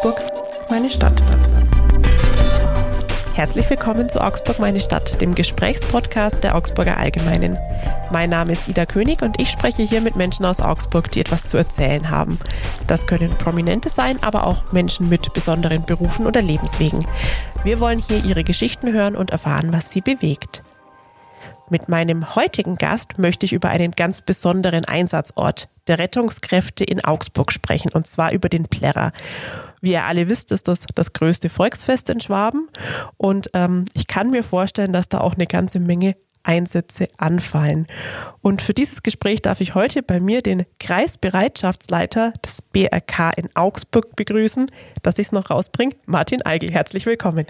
Augsburg, meine Stadt. Herzlich willkommen zu Augsburg, meine Stadt, dem Gesprächspodcast der Augsburger Allgemeinen. Mein Name ist Ida König und ich spreche hier mit Menschen aus Augsburg, die etwas zu erzählen haben. Das können Prominente sein, aber auch Menschen mit besonderen Berufen oder Lebenswegen. Wir wollen hier ihre Geschichten hören und erfahren, was sie bewegt. Mit meinem heutigen Gast möchte ich über einen ganz besonderen Einsatzort der Rettungskräfte in Augsburg sprechen, und zwar über den Plärrer. Wie ihr alle wisst, ist das das größte Volksfest in Schwaben und ähm, ich kann mir vorstellen, dass da auch eine ganze Menge Einsätze anfallen. Und für dieses Gespräch darf ich heute bei mir den Kreisbereitschaftsleiter des BRK in Augsburg begrüßen, dass ich es noch rausbringe, Martin Eigel. Herzlich willkommen.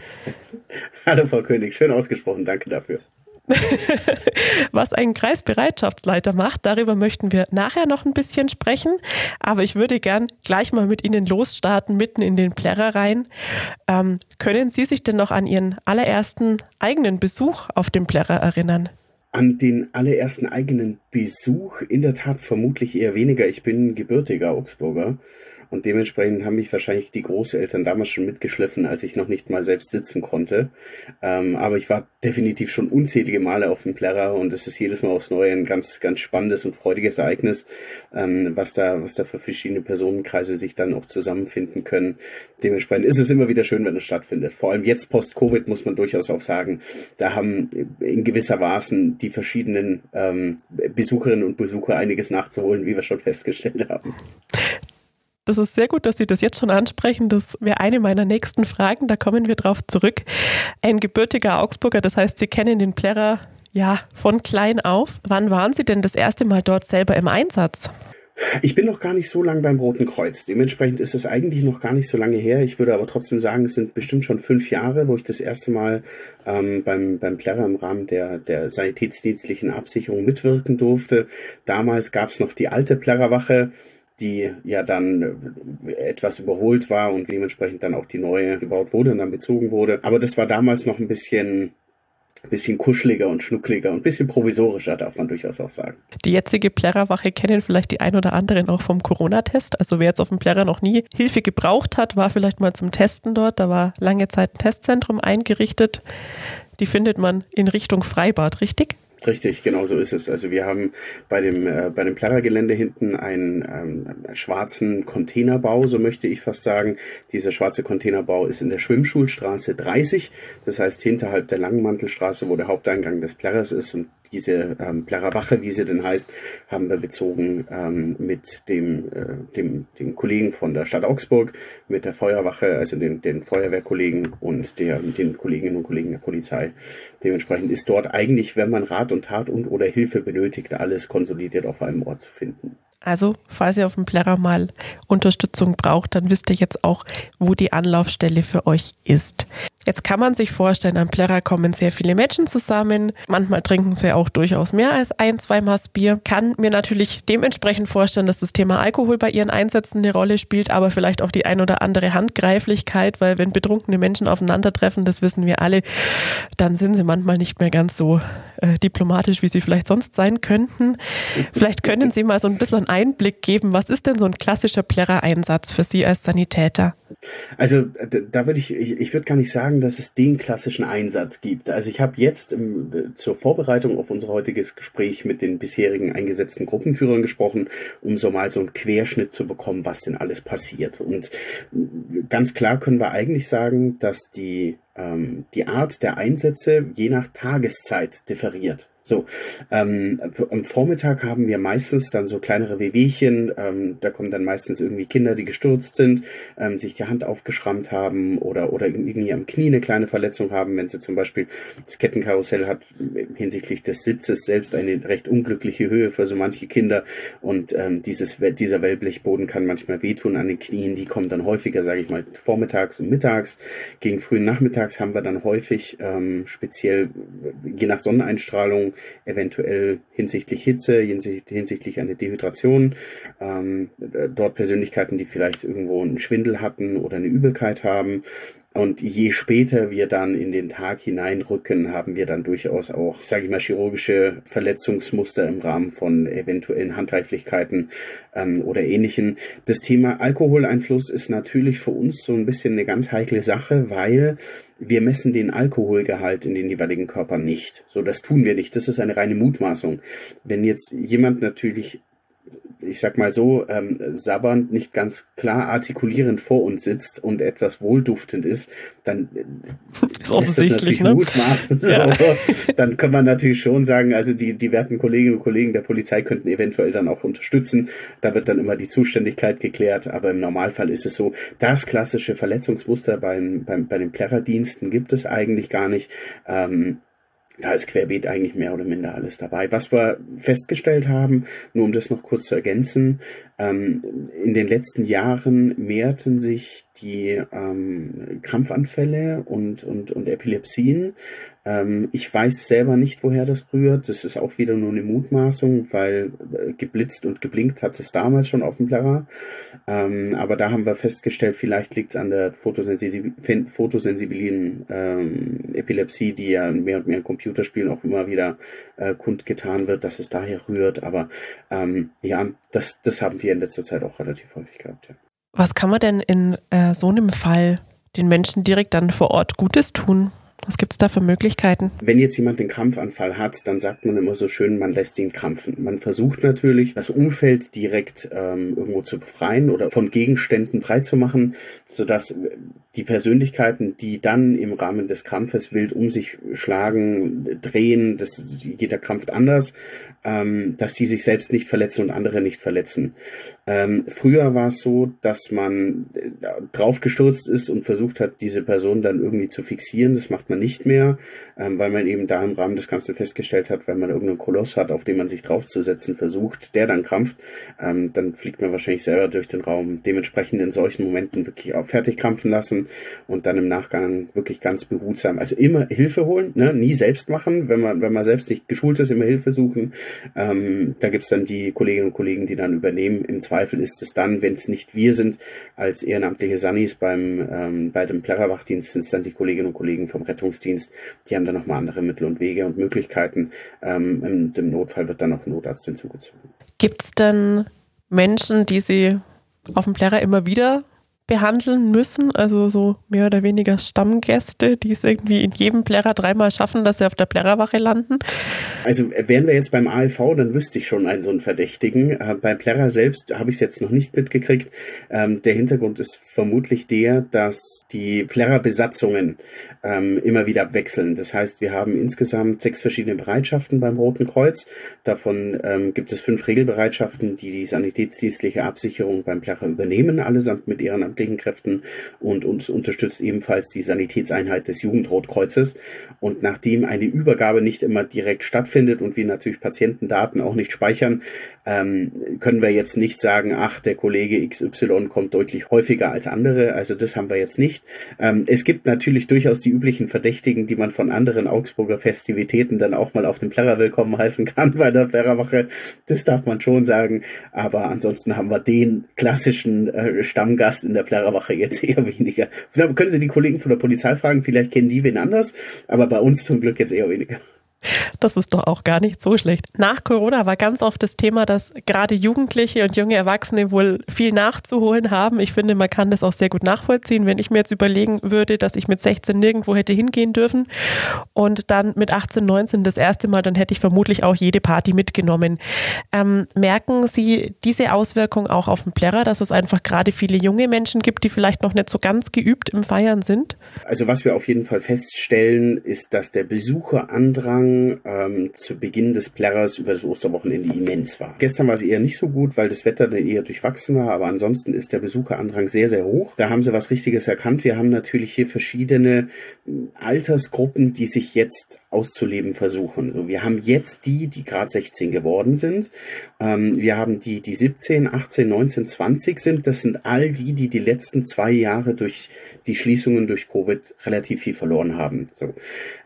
Hallo Frau König, schön ausgesprochen, danke dafür. Was ein Kreisbereitschaftsleiter macht, darüber möchten wir nachher noch ein bisschen sprechen. Aber ich würde gern gleich mal mit Ihnen losstarten, mitten in den Plärrer rein. Ähm, können Sie sich denn noch an Ihren allerersten eigenen Besuch auf dem Plärrer erinnern? An den allerersten eigenen Besuch in der Tat vermutlich eher weniger. Ich bin gebürtiger Augsburger und dementsprechend haben mich wahrscheinlich die Großeltern damals schon mitgeschliffen, als ich noch nicht mal selbst sitzen konnte. Ähm, aber ich war definitiv schon unzählige Male auf dem Plärrer und es ist jedes Mal aufs Neue ein ganz, ganz spannendes und freudiges Ereignis, ähm, was da, was da für verschiedene Personenkreise sich dann auch zusammenfinden können. Dementsprechend ist es immer wieder schön, wenn es stattfindet. Vor allem jetzt post-Covid muss man durchaus auch sagen, da haben in gewisser Maßen die verschiedenen ähm, Besucherinnen und Besucher einiges nachzuholen, wie wir schon festgestellt haben. Das ist sehr gut, dass Sie das jetzt schon ansprechen. Das wäre eine meiner nächsten Fragen. Da kommen wir drauf zurück. Ein gebürtiger Augsburger, das heißt, Sie kennen den Plärrer ja von klein auf. Wann waren Sie denn das erste Mal dort selber im Einsatz? Ich bin noch gar nicht so lange beim Roten Kreuz. Dementsprechend ist es eigentlich noch gar nicht so lange her. Ich würde aber trotzdem sagen, es sind bestimmt schon fünf Jahre, wo ich das erste Mal ähm, beim, beim Plärrer im Rahmen der, der sanitätsdienstlichen Absicherung mitwirken durfte. Damals gab es noch die alte Plärrerwache die ja dann äh, etwas überholt war und dementsprechend dann auch die neue gebaut wurde und dann bezogen wurde. Aber das war damals noch ein bisschen bisschen kuscheliger und schnuckliger und ein bisschen provisorischer, darf man durchaus auch sagen. Die jetzige Plärrerwache kennen vielleicht die ein oder anderen auch vom Corona-Test. Also wer jetzt auf dem Plärrer noch nie Hilfe gebraucht hat, war vielleicht mal zum Testen dort. Da war lange Zeit ein Testzentrum eingerichtet. Die findet man in Richtung Freibad, richtig? Richtig, genau so ist es. Also wir haben bei dem, äh, bei dem Plärrer-Gelände hinten einen ähm, schwarzen Containerbau, so möchte ich fast sagen. Dieser schwarze Containerbau ist in der Schwimmschulstraße 30, das heißt hinterhalb der Langmantelstraße, wo der Haupteingang des Plärrers ist und diese ähm, Plärrerwache, wie sie denn heißt, haben wir bezogen ähm, mit dem, äh, dem, dem Kollegen von der Stadt Augsburg, mit der Feuerwache, also den, den Feuerwehrkollegen und der, den Kolleginnen und Kollegen der Polizei. Dementsprechend ist dort eigentlich, wenn man Rat und Tat und oder Hilfe benötigt, alles konsolidiert auf einem Ort zu finden. Also, falls ihr auf dem Plärrer mal Unterstützung braucht, dann wisst ihr jetzt auch, wo die Anlaufstelle für euch ist. Jetzt kann man sich vorstellen, am Plärrer kommen sehr viele Menschen zusammen. Manchmal trinken sie auch durchaus mehr als ein, zwei Maß Bier. Kann mir natürlich dementsprechend vorstellen, dass das Thema Alkohol bei ihren Einsätzen eine Rolle spielt, aber vielleicht auch die ein oder andere Handgreiflichkeit, weil wenn betrunkene Menschen aufeinandertreffen, das wissen wir alle, dann sind sie manchmal nicht mehr ganz so äh, diplomatisch, wie sie vielleicht sonst sein könnten. Vielleicht können Sie mal so ein bisschen einen Einblick geben. Was ist denn so ein klassischer Plärrer-Einsatz für Sie als Sanitäter? Also da würde ich, ich, ich würde gar nicht sagen, dass es den klassischen Einsatz gibt. Also ich habe jetzt im, zur Vorbereitung auf unser heutiges Gespräch mit den bisherigen eingesetzten Gruppenführern gesprochen, um so mal so einen Querschnitt zu bekommen, was denn alles passiert. Und ganz klar können wir eigentlich sagen, dass die, ähm, die Art der Einsätze je nach Tageszeit differiert. So, ähm, am Vormittag haben wir meistens dann so kleinere Wehwehchen. Ähm, da kommen dann meistens irgendwie Kinder, die gestürzt sind, ähm, sich die Hand aufgeschrammt haben oder, oder irgendwie am Knie eine kleine Verletzung haben, wenn sie zum Beispiel das Kettenkarussell hat hinsichtlich des Sitzes selbst eine recht unglückliche Höhe für so manche Kinder und ähm, dieses, dieser Wellblechboden kann manchmal wehtun an den Knien. Die kommen dann häufiger, sage ich mal, vormittags und mittags. Gegen frühen Nachmittags haben wir dann häufig ähm, speziell je nach Sonneneinstrahlung eventuell hinsichtlich Hitze, hinsichtlich einer Dehydration, ähm, dort Persönlichkeiten, die vielleicht irgendwo einen Schwindel hatten oder eine Übelkeit haben. Und je später wir dann in den Tag hineinrücken, haben wir dann durchaus auch, sage ich mal, chirurgische Verletzungsmuster im Rahmen von eventuellen Handgreiflichkeiten ähm, oder ähnlichen. Das Thema Alkoholeinfluss ist natürlich für uns so ein bisschen eine ganz heikle Sache, weil wir messen den Alkoholgehalt in den jeweiligen Körpern nicht. So, das tun wir nicht. Das ist eine reine Mutmaßung. Wenn jetzt jemand natürlich ich sag mal so, ähm, sabbernd, nicht ganz klar artikulierend vor uns sitzt und etwas wohlduftend ist, dann äh, ist offensichtlich, ne? mutmaßen. So. Ja. Dann kann man natürlich schon sagen, also die, die werten Kolleginnen und Kollegen der Polizei könnten eventuell dann auch unterstützen. Da wird dann immer die Zuständigkeit geklärt, aber im Normalfall ist es so, das klassische Verletzungsmuster beim, beim, bei den Plärrerdiensten gibt es eigentlich gar nicht. Ähm, da ist querbeet eigentlich mehr oder minder alles dabei. Was wir festgestellt haben, nur um das noch kurz zu ergänzen, ähm, in den letzten Jahren mehrten sich die ähm, Krampfanfälle und, und, und Epilepsien. Ähm, ich weiß selber nicht, woher das rührt. Das ist auch wieder nur eine Mutmaßung, weil äh, geblitzt und geblinkt hat es damals schon auf dem Plärrer. Ähm, aber da haben wir festgestellt, vielleicht liegt es an der fotosensibilen ähm, Epilepsie, die ja mehr und mehr in Computerspielen auch immer wieder äh, kundgetan wird, dass es daher rührt. Aber ähm, ja, das, das haben wir in letzter Zeit auch relativ häufig gehabt. Ja. Was kann man denn in äh, so einem Fall den Menschen direkt dann vor Ort Gutes tun? Was gibt es da für Möglichkeiten? Wenn jetzt jemand den Krampfanfall hat, dann sagt man immer so schön, man lässt ihn krampfen. Man versucht natürlich, das Umfeld direkt ähm, irgendwo zu befreien oder von Gegenständen frei zu machen, sodass die Persönlichkeiten, die dann im Rahmen des Krampfes wild um sich schlagen, drehen, das, jeder krampft anders, ähm, dass sie sich selbst nicht verletzen und andere nicht verletzen. Ähm, früher war es so, dass man äh, draufgestürzt ist und versucht hat, diese Person dann irgendwie zu fixieren. Das macht man nicht mehr, ähm, weil man eben da im Rahmen des Ganzen festgestellt hat, wenn man irgendeinen Koloss hat, auf den man sich draufzusetzen versucht, der dann krampft, ähm, dann fliegt man wahrscheinlich selber durch den Raum. Dementsprechend in solchen Momenten wirklich auch fertig krampfen lassen und dann im Nachgang wirklich ganz behutsam, also immer Hilfe holen, ne? nie selbst machen, wenn man, wenn man selbst nicht geschult ist, immer Hilfe suchen ähm, da gibt's dann die Kolleginnen und Kollegen, die dann übernehmen. Im Zweifel ist es dann, wenn es nicht wir sind, als ehrenamtliche Sannis beim, ähm, bei dem Plärrerwachdienst sind es dann die Kolleginnen und Kollegen vom Rettungsdienst. Die haben dann nochmal andere Mittel und Wege und Möglichkeiten. Ähm, im, Im Notfall wird dann noch ein Notarzt hinzugezogen. Gibt's denn Menschen, die Sie auf dem Plärrer immer wieder behandeln müssen, also so mehr oder weniger Stammgäste, die es irgendwie in jedem Plärrer dreimal schaffen, dass sie auf der Plärrerwache landen? Also wären wir jetzt beim ALV, dann wüsste ich schon einen so einen Verdächtigen. Äh, beim Plärrer selbst habe ich es jetzt noch nicht mitgekriegt. Ähm, der Hintergrund ist vermutlich der, dass die Plärrerbesatzungen ähm, immer wieder wechseln. Das heißt, wir haben insgesamt sechs verschiedene Bereitschaften beim Roten Kreuz. Davon ähm, gibt es fünf Regelbereitschaften, die die sanitätsdienstliche Absicherung beim Plärrer übernehmen, allesamt mit ehrenamtlichen Kräften und uns unterstützt ebenfalls die Sanitätseinheit des Jugendrotkreuzes. Und nachdem eine Übergabe nicht immer direkt stattfindet und wir natürlich Patientendaten auch nicht speichern, ähm, können wir jetzt nicht sagen, ach, der Kollege XY kommt deutlich häufiger als andere. Also das haben wir jetzt nicht. Ähm, es gibt natürlich durchaus die üblichen Verdächtigen, die man von anderen Augsburger Festivitäten dann auch mal auf den Plärrer willkommen heißen kann bei der Plärrerwache. Das darf man schon sagen. Aber ansonsten haben wir den klassischen äh, Stammgast in der Plärrerwache jetzt eher weniger. Vielleicht können Sie die Kollegen von der Polizei fragen, vielleicht kennen die wen anders, aber bei uns zum Glück jetzt eher weniger. Das ist doch auch gar nicht so schlecht. Nach Corona war ganz oft das Thema, dass gerade Jugendliche und junge Erwachsene wohl viel nachzuholen haben. Ich finde, man kann das auch sehr gut nachvollziehen, wenn ich mir jetzt überlegen würde, dass ich mit 16 nirgendwo hätte hingehen dürfen und dann mit 18, 19 das erste Mal, dann hätte ich vermutlich auch jede Party mitgenommen. Ähm, merken Sie diese Auswirkung auch auf den Plärrer, dass es einfach gerade viele junge Menschen gibt, die vielleicht noch nicht so ganz geübt im Feiern sind? Also was wir auf jeden Fall feststellen, ist, dass der Besucherandrang ähm, zu Beginn des Plärrers über das Osterwochenende immens war. Gestern war es eher nicht so gut, weil das Wetter dann eher durchwachsen war, aber ansonsten ist der Besucherandrang sehr, sehr hoch. Da haben sie was Richtiges erkannt. Wir haben natürlich hier verschiedene hm, Altersgruppen, die sich jetzt auszuleben versuchen. So, wir haben jetzt die, die gerade 16 geworden sind. Ähm, wir haben die, die 17, 18, 19, 20 sind. Das sind all die, die die letzten zwei Jahre durch die Schließungen durch Covid relativ viel verloren haben. So,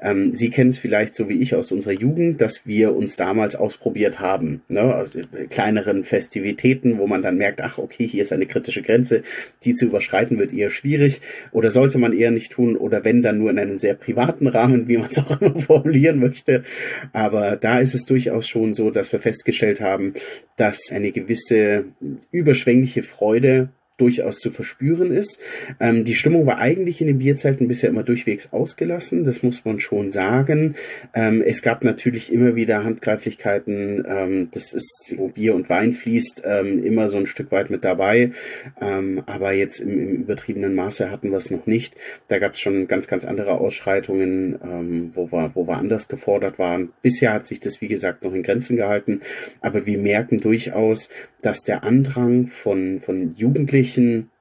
ähm, Sie kennen es vielleicht so wie ich aus unserer Jugend, dass wir uns damals ausprobiert haben. Ne? Also kleineren Festivitäten, wo man dann merkt, ach okay, hier ist eine kritische Grenze, die zu überschreiten wird eher schwierig oder sollte man eher nicht tun oder wenn dann nur in einem sehr privaten Rahmen, wie man es auch immer formulieren möchte. Aber da ist es durchaus schon so, dass wir festgestellt haben, dass eine gewisse überschwängliche Freude durchaus zu verspüren ist. Ähm, die Stimmung war eigentlich in den Bierzelten bisher immer durchwegs ausgelassen, das muss man schon sagen. Ähm, es gab natürlich immer wieder Handgreiflichkeiten, ähm, das ist, wo Bier und Wein fließt, ähm, immer so ein Stück weit mit dabei. Ähm, aber jetzt im, im, übertriebenen Maße hatten wir es noch nicht. Da gab es schon ganz, ganz andere Ausschreitungen, ähm, wo, wir, wo wir anders gefordert waren. Bisher hat sich das, wie gesagt, noch in Grenzen gehalten. Aber wir merken durchaus, dass der Andrang von, von Jugendlichen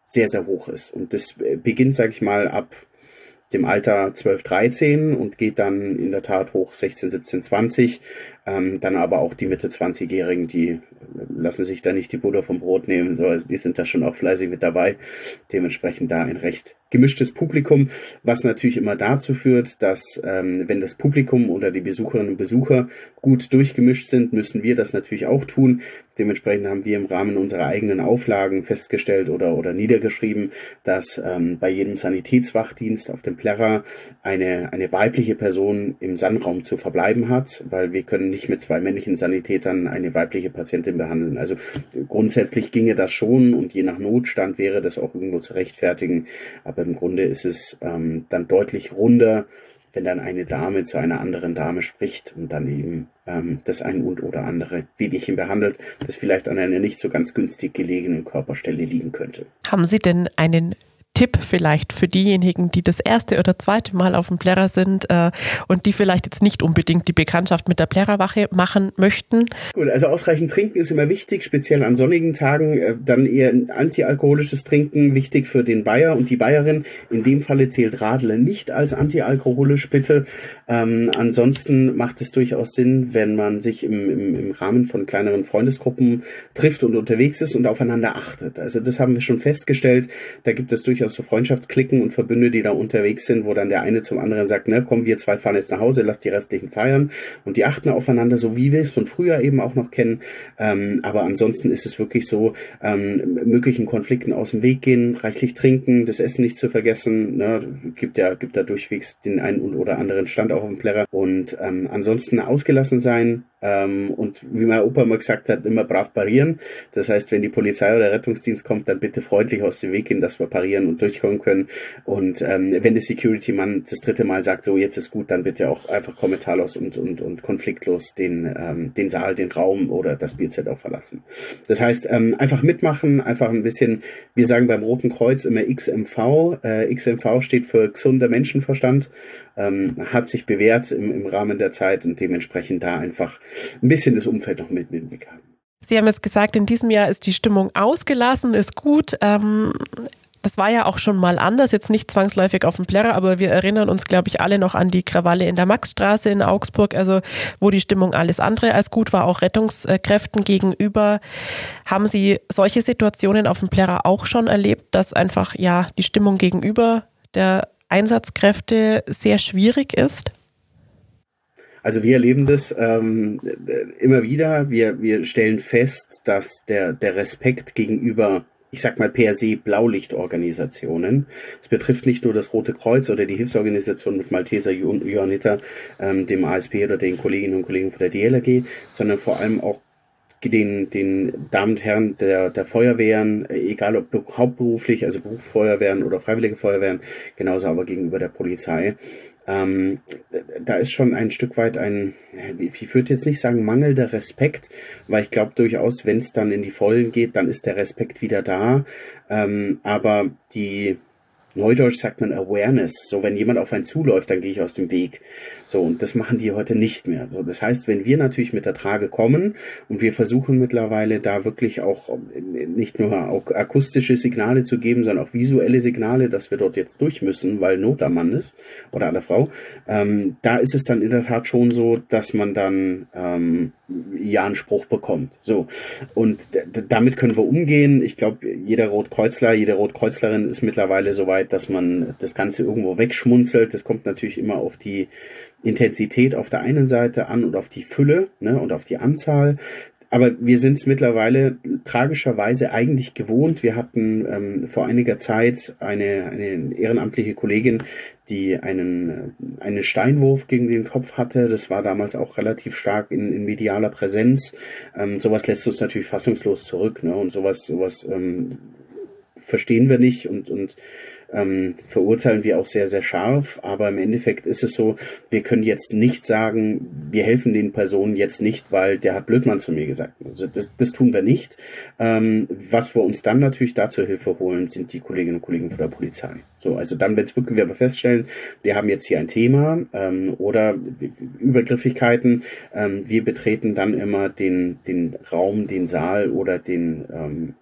sehr, sehr hoch ist. Und das beginnt, sage ich mal, ab dem Alter 12, 13 und geht dann in der Tat hoch 16, 17, 20. Ähm, dann aber auch die Mitte 20-Jährigen, die lassen sich da nicht die Butter vom Brot nehmen, so, also die sind da schon auch fleißig mit dabei. Dementsprechend da ein recht gemischtes Publikum, was natürlich immer dazu führt, dass ähm, wenn das Publikum oder die Besucherinnen und Besucher gut durchgemischt sind, müssen wir das natürlich auch tun. Dementsprechend haben wir im Rahmen unserer eigenen Auflagen festgestellt oder, oder niedergeschrieben, dass ähm, bei jedem Sanitätswachdienst auf dem Plärrer eine, eine weibliche Person im Sandraum zu verbleiben hat, weil wir können nicht mit zwei männlichen Sanitätern eine weibliche Patientin behandeln. Also grundsätzlich ginge das schon und je nach Notstand wäre das auch irgendwo zu rechtfertigen. Aber im Grunde ist es ähm, dann deutlich runder, wenn dann eine Dame zu einer anderen Dame spricht und dann eben ähm, das ein und oder andere Wehwehchen behandelt, das vielleicht an einer nicht so ganz günstig gelegenen Körperstelle liegen könnte. Haben Sie denn einen Tipp vielleicht für diejenigen, die das erste oder zweite Mal auf dem Plärrer sind äh, und die vielleicht jetzt nicht unbedingt die Bekanntschaft mit der Plärrerwache machen möchten? Gut, also ausreichend trinken ist immer wichtig, speziell an sonnigen Tagen. Äh, dann eher ein antialkoholisches Trinken, wichtig für den Bayer und die Bayerin. In dem Falle zählt Radler nicht als antialkoholisch, bitte. Ähm, ansonsten macht es durchaus Sinn, wenn man sich im, im, im Rahmen von kleineren Freundesgruppen trifft und unterwegs ist und aufeinander achtet. Also das haben wir schon festgestellt. Da gibt es durchaus aus so Freundschaftsklicken und Verbünde, die da unterwegs sind, wo dann der eine zum anderen sagt, ne, komm, wir zwei fahren jetzt nach Hause, lass die restlichen feiern und die achten aufeinander, so wie wir es von früher eben auch noch kennen. Ähm, aber ansonsten ist es wirklich so, ähm, möglichen Konflikten aus dem Weg gehen, reichlich trinken, das Essen nicht zu vergessen, ne, gibt ja, gibt da durchwegs den einen oder anderen Stand auch auf dem Plärrer und ähm, ansonsten ausgelassen sein, und wie mein Opa immer gesagt hat, immer brav parieren. Das heißt, wenn die Polizei oder Rettungsdienst kommt, dann bitte freundlich aus dem Weg gehen, dass wir parieren und durchkommen können. Und ähm, wenn der Security-Mann das dritte Mal sagt, so jetzt ist gut, dann bitte auch einfach kommentarlos und, und, und konfliktlos den, ähm, den Saal, den Raum oder das Bierzelt auch verlassen. Das heißt, ähm, einfach mitmachen, einfach ein bisschen, wir sagen beim Roten Kreuz immer XMV. Äh, XMV steht für gesunder Menschenverstand ähm, hat sich bewährt im, im Rahmen der Zeit und dementsprechend da einfach ein bisschen das Umfeld noch mit, mit im Blick haben. Sie haben es gesagt, in diesem Jahr ist die Stimmung ausgelassen, ist gut. Ähm, das war ja auch schon mal anders, jetzt nicht zwangsläufig auf dem Plärrer, aber wir erinnern uns, glaube ich, alle noch an die Krawalle in der Maxstraße in Augsburg, also wo die Stimmung alles andere als gut war, auch Rettungskräften gegenüber. Haben Sie solche Situationen auf dem Plärrer auch schon erlebt, dass einfach ja die Stimmung gegenüber der Einsatzkräfte sehr schwierig ist? Also wir erleben das ähm, immer wieder. Wir, wir stellen fest, dass der, der Respekt gegenüber, ich sag mal per se Blaulichtorganisationen, es betrifft nicht nur das Rote Kreuz oder die Hilfsorganisation mit Malteser Johanniter, ähm, dem ASP oder den Kolleginnen und Kollegen von der DLRG, sondern vor allem auch den, den Damen und Herren der, der Feuerwehren, egal ob hauptberuflich, also Berufsfeuerwehren oder Freiwillige Feuerwehren, genauso aber gegenüber der Polizei. Ähm, da ist schon ein Stück weit ein, ich würde jetzt nicht sagen mangelnder Respekt, weil ich glaube durchaus, wenn es dann in die Vollen geht, dann ist der Respekt wieder da. Ähm, aber die, Neudeutsch sagt man Awareness. So, wenn jemand auf einen zuläuft, dann gehe ich aus dem Weg. So, und das machen die heute nicht mehr. So, das heißt, wenn wir natürlich mit der Trage kommen und wir versuchen mittlerweile da wirklich auch äh, nicht nur akustische Signale zu geben, sondern auch visuelle Signale, dass wir dort jetzt durch müssen, weil Not am Mann ist oder an der Frau, ähm, da ist es dann in der Tat schon so, dass man dann ähm, ja einen Spruch bekommt. So, und damit können wir umgehen. Ich glaube, jeder Rotkreuzler, jede Rotkreuzlerin ist mittlerweile so weit, dass man das Ganze irgendwo wegschmunzelt. Das kommt natürlich immer auf die Intensität auf der einen Seite an und auf die Fülle ne, und auf die Anzahl. Aber wir sind es mittlerweile tragischerweise eigentlich gewohnt. Wir hatten ähm, vor einiger Zeit eine, eine ehrenamtliche Kollegin, die einen, einen Steinwurf gegen den Kopf hatte. Das war damals auch relativ stark in, in medialer Präsenz. Ähm, sowas lässt uns natürlich fassungslos zurück. Ne? Und sowas, sowas ähm, verstehen wir nicht und, und ähm, verurteilen wir auch sehr, sehr scharf. Aber im Endeffekt ist es so, wir können jetzt nicht sagen, wir helfen den Personen jetzt nicht, weil der hat Blödmann zu mir gesagt. Also das, das tun wir nicht. Ähm, was wir uns dann natürlich dazu Hilfe holen, sind die Kolleginnen und Kollegen von der Polizei. So, also dann, wenn es wirklich wir aber feststellen, wir haben jetzt hier ein Thema ähm, oder Übergriffigkeiten, ähm, wir betreten dann immer den, den Raum, den Saal oder den ähm,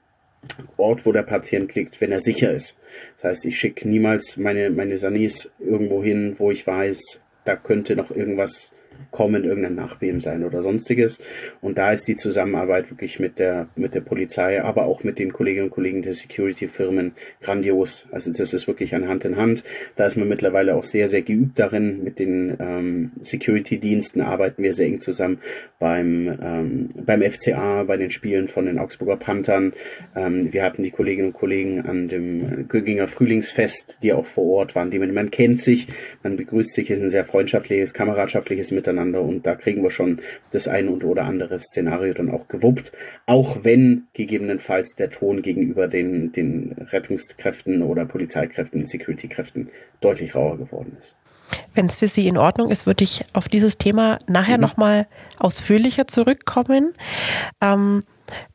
Ort, wo der Patient liegt, wenn er sicher ist. Das heißt, ich schicke niemals meine, meine Sanis irgendwo hin, wo ich weiß, da könnte noch irgendwas kommen, irgendein Nachbeben sein oder sonstiges. Und da ist die Zusammenarbeit wirklich mit der, mit der Polizei, aber auch mit den Kolleginnen und Kollegen der Security-Firmen grandios. Also das ist wirklich ein Hand in Hand. Da ist man mittlerweile auch sehr, sehr geübt darin. Mit den ähm, Security-Diensten arbeiten wir sehr eng zusammen beim, ähm, beim FCA, bei den Spielen von den Augsburger Panthern. Ähm, wir hatten die Kolleginnen und Kollegen an dem Göginger Frühlingsfest, die auch vor Ort waren. Die man, man kennt sich, man begrüßt sich, ist ein sehr freundschaftliches, kameradschaftliches Miteinander miteinander und da kriegen wir schon das eine oder andere Szenario dann auch gewuppt, auch wenn gegebenenfalls der Ton gegenüber den, den Rettungskräften oder Polizeikräften, Security-Kräften deutlich rauer geworden ist. Wenn es für Sie in Ordnung ist, würde ich auf dieses Thema nachher mhm. nochmal ausführlicher zurückkommen. Ähm,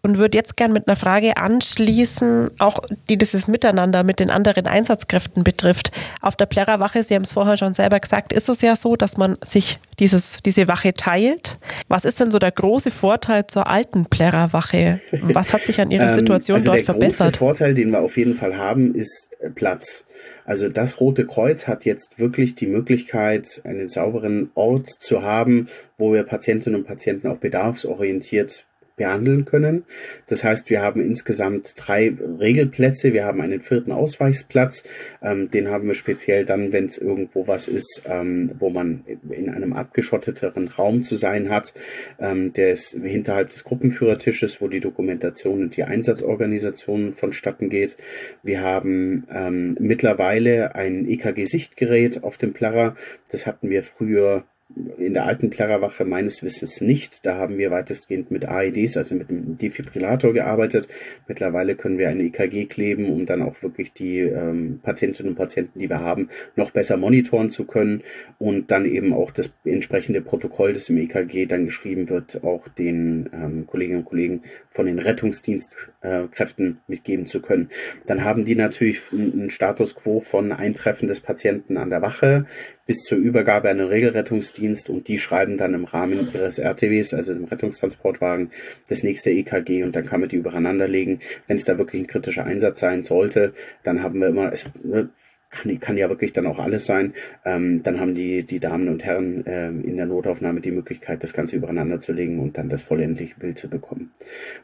und würde jetzt gern mit einer Frage anschließen, auch die dieses Miteinander mit den anderen Einsatzkräften betrifft. Auf der Plärrerwache, Sie haben es vorher schon selber gesagt, ist es ja so, dass man sich dieses, diese Wache teilt. Was ist denn so der große Vorteil zur alten Plärrerwache? Was hat sich an Ihrer ähm, Situation also dort verbessert? Der große Vorteil, den wir auf jeden Fall haben, ist äh, Platz. Also das Rote Kreuz hat jetzt wirklich die Möglichkeit, einen sauberen Ort zu haben, wo wir Patientinnen und Patienten auch bedarfsorientiert behandeln können. Das heißt, wir haben insgesamt drei Regelplätze. Wir haben einen vierten Ausweichsplatz. Ähm, den haben wir speziell dann, wenn es irgendwo was ist, ähm, wo man in einem abgeschotteteren Raum zu sein hat. Ähm, der ist hinterhalb des Gruppenführertisches, wo die Dokumentation und die Einsatzorganisation vonstatten geht. Wir haben ähm, mittlerweile ein EKG-Sichtgerät auf dem Plarrer. Das hatten wir früher in der alten Plärrerwache meines Wissens nicht. Da haben wir weitestgehend mit AEDs, also mit einem Defibrillator gearbeitet. Mittlerweile können wir ein EKG kleben, um dann auch wirklich die ähm, Patientinnen und Patienten, die wir haben, noch besser monitoren zu können und dann eben auch das entsprechende Protokoll, das im EKG dann geschrieben wird, auch den ähm, Kolleginnen und Kollegen von den Rettungsdienstkräften äh, mitgeben zu können. Dann haben die natürlich einen Status quo von Eintreffen des Patienten an der Wache bis zur Übergabe an den Regelrettungsdienst und die schreiben dann im Rahmen ihres RTWs, also dem Rettungstransportwagen, das nächste EKG und dann kann man die übereinander legen. Wenn es da wirklich ein kritischer Einsatz sein sollte, dann haben wir immer, es, ne, kann, kann ja wirklich dann auch alles sein. Ähm, dann haben die, die Damen und Herren ähm, in der Notaufnahme die Möglichkeit, das Ganze übereinander zu legen und dann das vollendliche Bild zu bekommen.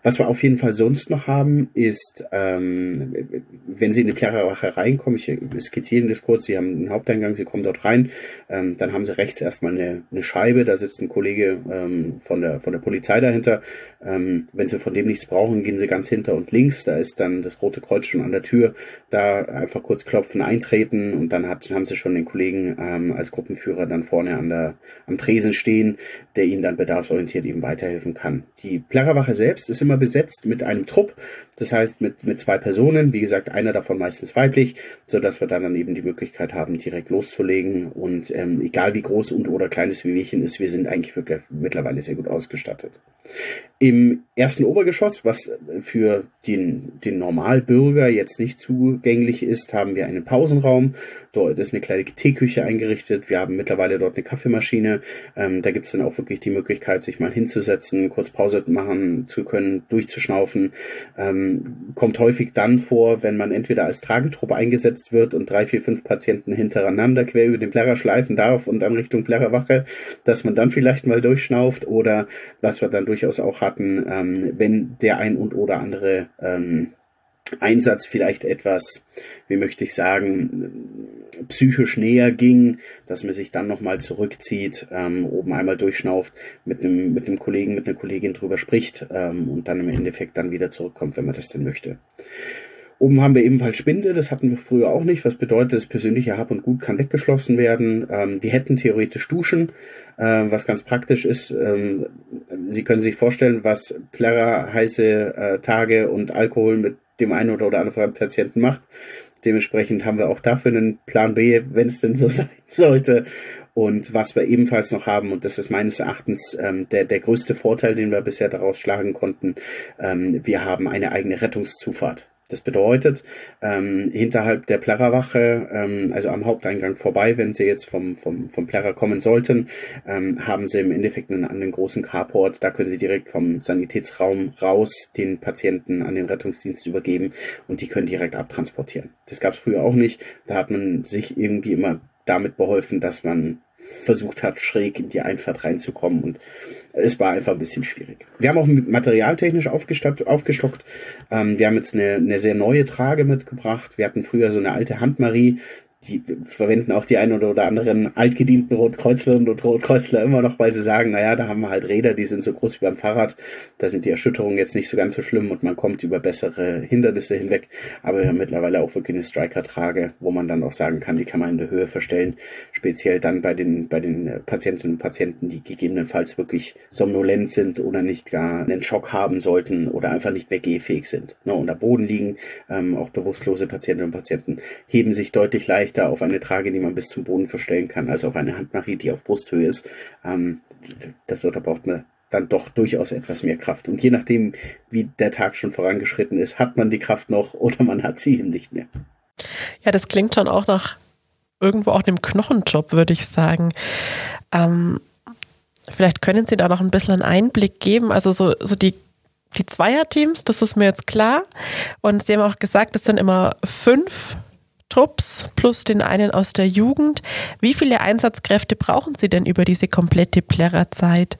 Was wir auf jeden Fall sonst noch haben, ist, ähm, wenn Sie in die Plärrerwache reinkommen, ich skizziere Ihnen das kurz, Sie haben einen Haupteingang, Sie kommen dort rein, ähm, dann haben Sie rechts erstmal eine, eine Scheibe, da sitzt ein Kollege ähm, von, der, von der Polizei dahinter. Ähm, wenn Sie von dem nichts brauchen, gehen Sie ganz hinter und links, da ist dann das Rote Kreuz schon an der Tür, da einfach kurz klopfen, eintreten auftreten und dann hat, haben sie schon den Kollegen ähm, als Gruppenführer dann vorne an der, am Tresen stehen, der ihnen dann bedarfsorientiert eben weiterhelfen kann. Die Plärrerwache selbst ist immer besetzt mit einem Trupp, das heißt mit, mit zwei Personen, wie gesagt, einer davon meistens weiblich, so dass wir dann, dann eben die Möglichkeit haben, direkt loszulegen und ähm, egal wie groß und oder kleines Wehwehchen ist, wir sind eigentlich wirklich mittlerweile sehr gut ausgestattet. Im ersten Obergeschoss, was für den, den Normalbürger jetzt nicht zugänglich ist, haben wir einen Pausenraum. Dort ist eine kleine Teeküche eingerichtet. Wir haben mittlerweile dort eine Kaffeemaschine. Ähm, da gibt es dann auch wirklich die Möglichkeit, sich mal hinzusetzen, kurz Pause machen zu können, durchzuschnaufen. Ähm, kommt häufig dann vor, wenn man entweder als Tragetruppe eingesetzt wird und drei, vier, fünf Patienten hintereinander quer über den Plärrer schleifen darf und dann Richtung Plärrerwache, dass man dann vielleicht mal durchschnauft oder was wir dann durchaus auch hatten, ähm, wenn der ein und oder andere ähm, Einsatz vielleicht etwas, wie möchte ich sagen, psychisch näher ging, dass man sich dann nochmal zurückzieht, ähm, oben einmal durchschnauft, mit einem, mit einem Kollegen, mit einer Kollegin drüber spricht ähm, und dann im Endeffekt dann wieder zurückkommt, wenn man das denn möchte. Oben haben wir ebenfalls Spinde, das hatten wir früher auch nicht, was bedeutet, das persönliche Hab und Gut kann weggeschlossen werden. Ähm, wir hätten theoretisch Duschen, äh, was ganz praktisch ist. Ähm, Sie können sich vorstellen, was Plärrer, heiße äh, Tage und Alkohol mit dem einen oder anderen Patienten macht. Dementsprechend haben wir auch dafür einen Plan B, wenn es denn so sein sollte. Und was wir ebenfalls noch haben, und das ist meines Erachtens ähm, der, der größte Vorteil, den wir bisher daraus schlagen konnten, ähm, wir haben eine eigene Rettungszufahrt. Das bedeutet, ähm, hinterhalb der Plärrerwache, ähm, also am Haupteingang vorbei, wenn Sie jetzt vom, vom, vom Plärrer kommen sollten, ähm, haben Sie im Endeffekt einen, einen großen Carport. Da können Sie direkt vom Sanitätsraum raus den Patienten an den Rettungsdienst übergeben und die können direkt abtransportieren. Das gab es früher auch nicht. Da hat man sich irgendwie immer damit beholfen, dass man versucht hat, schräg in die Einfahrt reinzukommen und es war einfach ein bisschen schwierig. Wir haben auch materialtechnisch aufgestockt. Ähm, wir haben jetzt eine, eine sehr neue Trage mitgebracht. Wir hatten früher so eine alte Handmarie, die verwenden auch die ein oder anderen altgedienten Rotkreuzlerinnen und Rotkreuzler immer noch, weil sie sagen, naja, da haben wir halt Räder, die sind so groß wie beim Fahrrad, da sind die Erschütterungen jetzt nicht so ganz so schlimm und man kommt über bessere Hindernisse hinweg. Aber wir haben mittlerweile auch wirklich eine Striker-Trage, wo man dann auch sagen kann, die kann man in der Höhe verstellen. Speziell dann bei den, bei den Patientinnen und Patienten, die gegebenenfalls wirklich somnolent sind oder nicht gar einen Schock haben sollten oder einfach nicht mehr gehfähig sind. Ne, unter Boden liegen, ähm, auch bewusstlose Patientinnen und Patienten heben sich deutlich leichter leichter auf eine Trage, die man bis zum Boden verstellen kann, als auf eine Handmarie, die auf Brusthöhe ist. Ähm, das, da braucht man dann doch durchaus etwas mehr Kraft. Und je nachdem, wie der Tag schon vorangeschritten ist, hat man die Kraft noch oder man hat sie eben nicht mehr. Ja, das klingt schon auch nach irgendwo auch einem Knochenjob, würde ich sagen. Ähm, vielleicht können Sie da noch ein bisschen einen Einblick geben. Also so, so die, die Zweierteams, das ist mir jetzt klar. Und Sie haben auch gesagt, es sind immer fünf Trupps plus den einen aus der Jugend. Wie viele Einsatzkräfte brauchen Sie denn über diese komplette Plärrerzeit?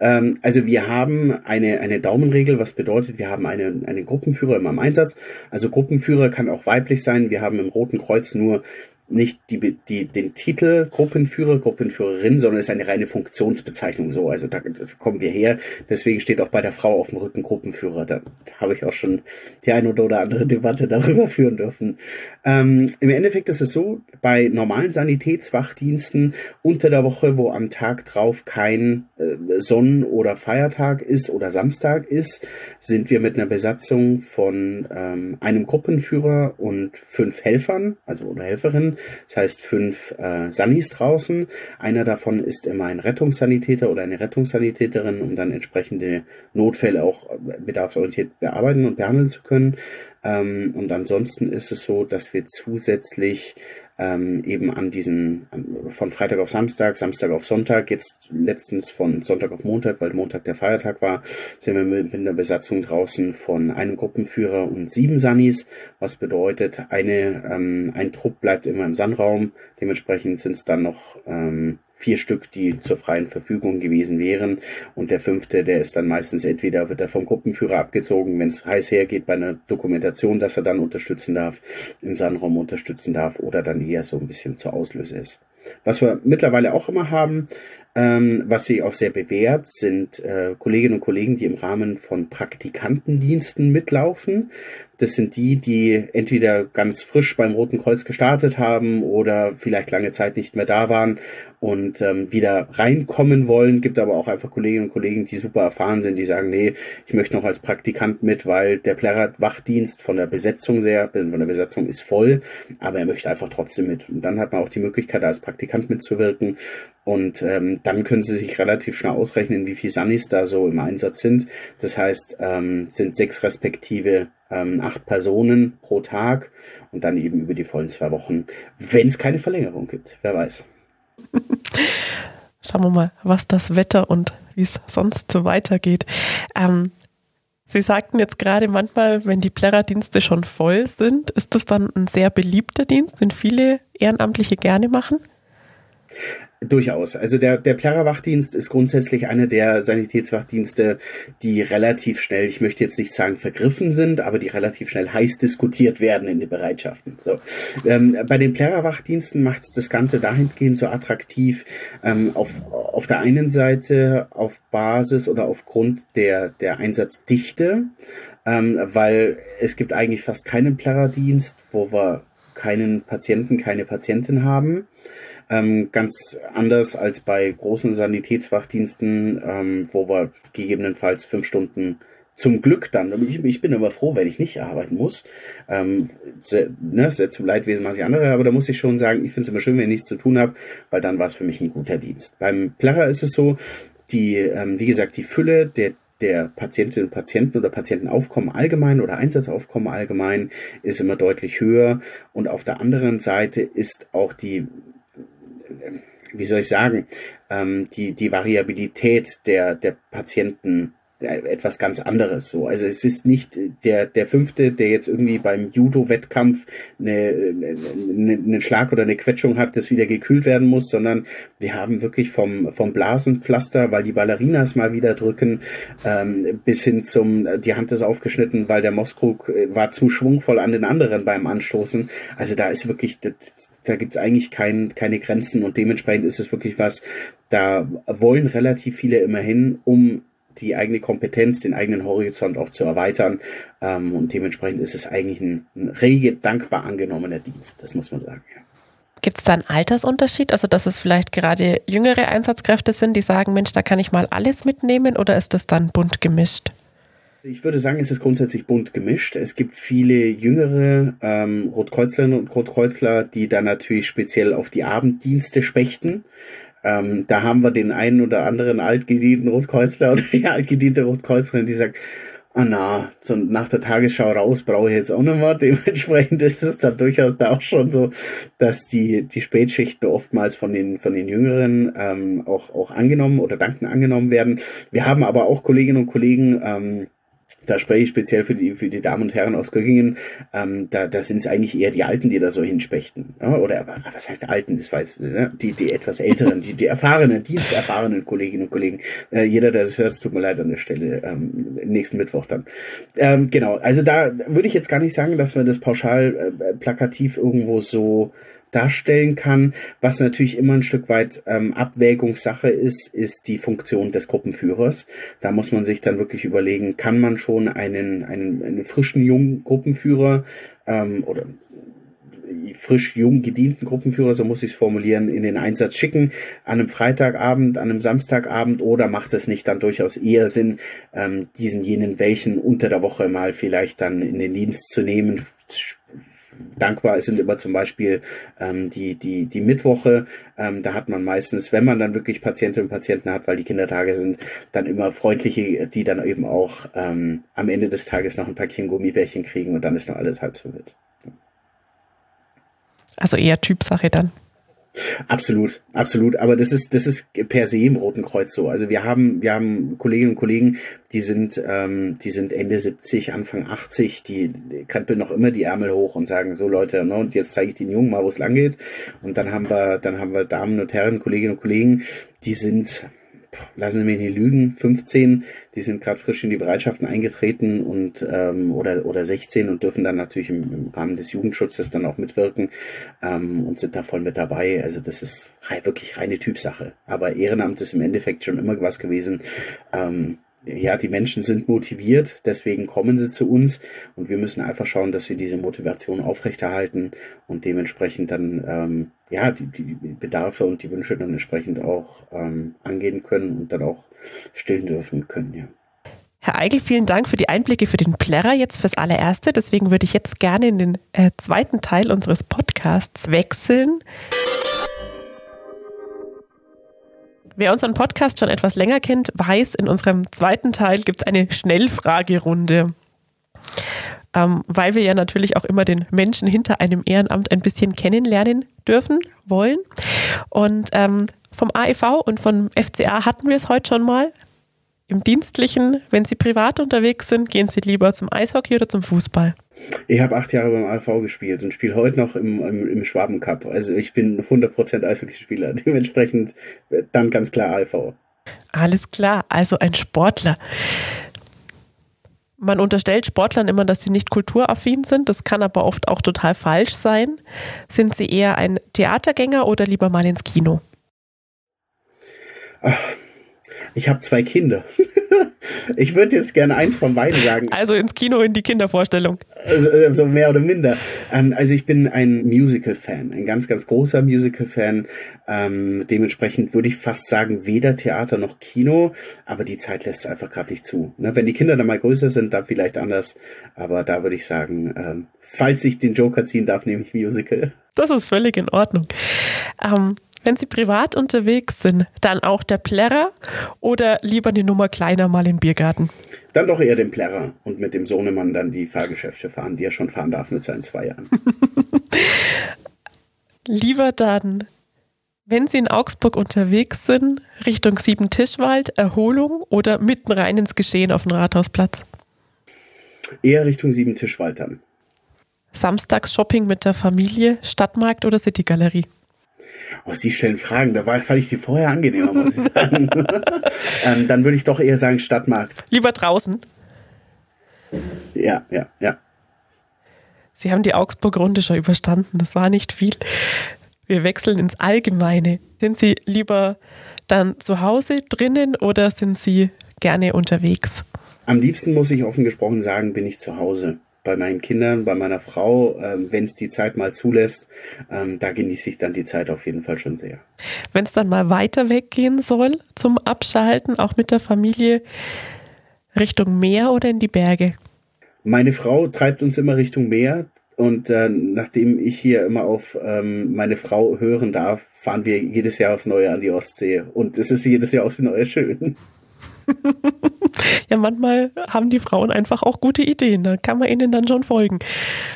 Ähm, also wir haben eine, eine Daumenregel, was bedeutet, wir haben eine, eine Gruppenführer immer im Einsatz. Also Gruppenführer kann auch weiblich sein. Wir haben im Roten Kreuz nur nicht die, die, den Titel Gruppenführer, Gruppenführerin, sondern es ist eine reine Funktionsbezeichnung so. Also da, kommen wir her. Deswegen steht auch bei der Frau auf dem Rücken Gruppenführer. Da, habe ich auch schon die eine oder andere Debatte darüber führen dürfen. Ähm, Im Endeffekt ist es so, bei normalen Sanitätswachdiensten unter der Woche, wo am Tag drauf kein Sonnen- oder Feiertag ist oder Samstag ist, sind wir mit einer Besatzung von ähm, einem Gruppenführer und fünf Helfern, also oder Helferinnen, das heißt fünf äh, Sannis draußen. Einer davon ist immer ein Rettungssanitäter oder eine Rettungssanitäterin, um dann entsprechende Notfälle auch äh, bedarfsorientiert bearbeiten und behandeln zu können. Ähm, und ansonsten ist es so, dass wir zusätzlich ähm, eben an diesen von Freitag auf Samstag, Samstag auf Sonntag, jetzt letztens von Sonntag auf Montag, weil Montag der Feiertag war, sind wir mit, einer Besatzung draußen von einem Gruppenführer und sieben Sunnis, was bedeutet, eine, ähm, ein Trupp bleibt immer im Sandraum, dementsprechend sind es dann noch ähm, vier Stück, die zur freien Verfügung gewesen wären. Und der fünfte, der ist dann meistens entweder wird er vom Gruppenführer abgezogen, wenn es heiß hergeht bei einer Dokumentation, dass er dann unterstützen darf, im Sandraum unterstützen darf oder dann eher so ein bisschen zur Auslöse ist. Was wir mittlerweile auch immer haben, ähm, was sich auch sehr bewährt, sind äh, Kolleginnen und Kollegen, die im Rahmen von Praktikantendiensten mitlaufen. Das sind die, die entweder ganz frisch beim Roten Kreuz gestartet haben oder vielleicht lange Zeit nicht mehr da waren und ähm, wieder reinkommen wollen. Gibt aber auch einfach Kolleginnen und Kollegen, die super erfahren sind, die sagen, nee, ich möchte noch als Praktikant mit, weil der Plärrer Wachdienst von der Besetzung sehr, von der Besetzung ist voll, aber er möchte einfach trotzdem mit. Und dann hat man auch die Möglichkeit, als Praktikant mitzuwirken. Und ähm, dann können Sie sich relativ schnell ausrechnen, wie viele Sunnis da so im Einsatz sind. Das heißt, ähm, sind sechs respektive ähm, acht Personen pro Tag und dann eben über die vollen zwei Wochen, wenn es keine Verlängerung gibt. Wer weiß. Schauen wir mal, was das Wetter und wie es sonst so weitergeht. Ähm, Sie sagten jetzt gerade manchmal, wenn die Plärrerdienste schon voll sind, ist das dann ein sehr beliebter Dienst, den viele Ehrenamtliche gerne machen? Durchaus. Also der, der Plärrer-Wachdienst ist grundsätzlich einer der Sanitätswachdienste, die relativ schnell, ich möchte jetzt nicht sagen vergriffen sind, aber die relativ schnell heiß diskutiert werden in den Bereitschaften. So. Ähm, bei den Plärrer-Wachdiensten macht es das Ganze dahingehend so attraktiv, ähm, auf, auf der einen Seite auf Basis oder aufgrund der, der Einsatzdichte, ähm, weil es gibt eigentlich fast keinen Plärrerdienst, wo wir keinen Patienten, keine Patientin haben. Ähm, ganz anders als bei großen Sanitätswachdiensten, ähm, wo wir gegebenenfalls fünf Stunden zum Glück dann, ich, ich bin immer froh, wenn ich nicht arbeiten muss. Ähm, sehr, ne, sehr zum Leidwesen manche andere, aber da muss ich schon sagen, ich finde es immer schön, wenn ich nichts zu tun habe, weil dann war es für mich ein guter Dienst. Beim Plärrer ist es so, die, ähm, wie gesagt, die Fülle der der Patientinnen und Patienten oder Patientenaufkommen allgemein oder Einsatzaufkommen allgemein ist immer deutlich höher. Und auf der anderen Seite ist auch die wie soll ich sagen, ähm, die, die Variabilität der, der Patienten etwas ganz anderes. So, also es ist nicht der der fünfte, der jetzt irgendwie beim Judo-Wettkampf eine, eine, einen Schlag oder eine Quetschung hat, das wieder gekühlt werden muss, sondern wir haben wirklich vom vom Blasenpflaster, weil die Ballerinas mal wieder drücken, ähm, bis hin zum die Hand ist aufgeschnitten, weil der Moskrug war zu schwungvoll an den anderen beim Anstoßen. Also da ist wirklich das, da gibt es eigentlich kein, keine Grenzen und dementsprechend ist es wirklich was, da wollen relativ viele immerhin, um die eigene Kompetenz, den eigenen Horizont auch zu erweitern. Ähm, und dementsprechend ist es eigentlich ein, ein rege, dankbar angenommener Dienst, das muss man sagen. Ja. Gibt es da einen Altersunterschied? Also, dass es vielleicht gerade jüngere Einsatzkräfte sind, die sagen, Mensch, da kann ich mal alles mitnehmen oder ist das dann bunt gemischt? Ich würde sagen, es ist grundsätzlich bunt gemischt. Es gibt viele jüngere ähm, Rotkreuzlerinnen und Rotkreuzler, die dann natürlich speziell auf die Abenddienste spechten. Ähm, da haben wir den einen oder anderen altgedienten Rotkreuzler oder die altgediente Rotkreuzlerin, die sagt, ah na, so nach der Tagesschau raus brauche ich jetzt auch noch mal. Dementsprechend ist es dann durchaus da auch schon so, dass die, die Spätschichten oftmals von den, von den Jüngeren ähm, auch, auch angenommen oder danken angenommen werden. Wir haben aber auch Kolleginnen und Kollegen, ähm, da spreche ich speziell für die, für die Damen und Herren aus Göggingen, ähm, da, da sind es eigentlich eher die Alten, die da so hinspechten. Ja? Oder was heißt Alten? Das weiß ne? die, die etwas älteren, die, die erfahrenen, diensterfahrenen Kolleginnen und Kollegen. Äh, jeder, der das hört, tut mir leid an der Stelle, ähm, nächsten Mittwoch dann. Ähm, genau, also da würde ich jetzt gar nicht sagen, dass wir das pauschal äh, plakativ irgendwo so darstellen kann. Was natürlich immer ein Stück weit ähm, Abwägungssache ist, ist die Funktion des Gruppenführers. Da muss man sich dann wirklich überlegen, kann man schon einen, einen, einen frischen jungen Gruppenführer ähm, oder frisch jung gedienten Gruppenführer, so muss ich es formulieren, in den Einsatz schicken, an einem Freitagabend, an einem Samstagabend oder macht es nicht dann durchaus eher Sinn, ähm, diesen jenen welchen unter der Woche mal vielleicht dann in den Dienst zu nehmen, dankbar sind immer zum Beispiel ähm, die, die, die Mittwoche. Ähm, da hat man meistens, wenn man dann wirklich Patientinnen und Patienten hat, weil die Kindertage sind, dann immer freundliche, die dann eben auch ähm, am Ende des Tages noch ein Päckchen Gummibärchen kriegen und dann ist noch alles halb so wild. Also eher Typsache dann. Absolut, absolut. Aber das ist, das ist per se im Roten Kreuz so. Also wir haben, wir haben Kolleginnen und Kollegen, die sind, ähm, die sind Ende 70, Anfang 80, die, krempeln noch immer die Ärmel hoch und sagen so Leute, ne, und jetzt zeige ich den Jungen mal, wo es lang geht. Und dann haben wir, dann haben wir Damen und Herren, Kolleginnen und Kollegen, die sind lassen Sie mich nicht lügen, 15, die sind gerade frisch in die Bereitschaften eingetreten und ähm, oder oder 16 und dürfen dann natürlich im, im Rahmen des Jugendschutzes dann auch mitwirken ähm, und sind da voll mit dabei. Also das ist wirklich reine Typsache. Aber Ehrenamt ist im Endeffekt schon immer was gewesen. Ähm, ja, die Menschen sind motiviert, deswegen kommen sie zu uns und wir müssen einfach schauen, dass wir diese Motivation aufrechterhalten und dementsprechend dann ähm, ja die, die Bedarfe und die Wünsche dann entsprechend auch ähm, angehen können und dann auch stillen dürfen können, ja. Herr Eigel, vielen Dank für die Einblicke für den Plärrer jetzt fürs allererste. Deswegen würde ich jetzt gerne in den äh, zweiten Teil unseres Podcasts wechseln. Wer unseren Podcast schon etwas länger kennt, weiß, in unserem zweiten Teil gibt es eine Schnellfragerunde. Ähm, weil wir ja natürlich auch immer den Menschen hinter einem Ehrenamt ein bisschen kennenlernen dürfen, wollen. Und ähm, vom AEV und vom FCA hatten wir es heute schon mal. Im Dienstlichen, wenn Sie privat unterwegs sind, gehen Sie lieber zum Eishockey oder zum Fußball? Ich habe acht Jahre beim AV gespielt und spiele heute noch im, im, im Schwaben Cup. Also ich bin 100% Eishockeyspieler. Dementsprechend äh, dann ganz klar AV. Alles klar, also ein Sportler. Man unterstellt Sportlern immer, dass sie nicht kulturaffin sind. Das kann aber oft auch total falsch sein. Sind sie eher ein Theatergänger oder lieber mal ins Kino? Ach, ich habe zwei Kinder. ich würde jetzt gerne eins von beiden sagen. Also ins Kino in die Kindervorstellung. Also, äh, so mehr oder minder. Ähm, also ich bin ein Musical-Fan, ein ganz, ganz großer Musical-Fan. Ähm, dementsprechend würde ich fast sagen, weder Theater noch Kino, aber die Zeit lässt es einfach gerade nicht zu. Ne? Wenn die Kinder dann mal größer sind, dann vielleicht anders. Aber da würde ich sagen, ähm, falls ich den Joker ziehen darf, nehme ich Musical. Das ist völlig in Ordnung. Ähm, wenn Sie privat unterwegs sind, dann auch der Plärrer oder lieber eine Nummer kleiner mal im Biergarten? Dann doch eher den Plärrer und mit dem Sohnemann dann die Fahrgeschäfte fahren, die er schon fahren darf mit seinen zwei Jahren. lieber dann, wenn Sie in Augsburg unterwegs sind, Richtung Siebentischwald, Erholung oder mitten rein ins Geschehen auf dem Rathausplatz? Eher Richtung Siebentischwald dann. Samstags Shopping mit der Familie, Stadtmarkt oder Citygalerie? Oh, Sie stellen Fragen, da war, fand ich Sie vorher angenehmer, muss ich sagen. ähm, dann würde ich doch eher sagen Stadtmarkt. Lieber draußen. Ja, ja, ja. Sie haben die Augsburg-Runde schon überstanden, das war nicht viel. Wir wechseln ins Allgemeine. Sind Sie lieber dann zu Hause drinnen oder sind Sie gerne unterwegs? Am liebsten muss ich offen gesprochen sagen, bin ich zu Hause bei meinen Kindern, bei meiner Frau, ähm, wenn es die Zeit mal zulässt, ähm, da genieße ich dann die Zeit auf jeden Fall schon sehr. Wenn es dann mal weiter weggehen soll zum Abschalten, auch mit der Familie, Richtung Meer oder in die Berge? Meine Frau treibt uns immer Richtung Meer. Und äh, nachdem ich hier immer auf ähm, meine Frau hören darf, fahren wir jedes Jahr aufs Neue an die Ostsee. Und es ist jedes Jahr aufs Neue schön. ja, manchmal haben die Frauen einfach auch gute Ideen. Da kann man ihnen dann schon folgen.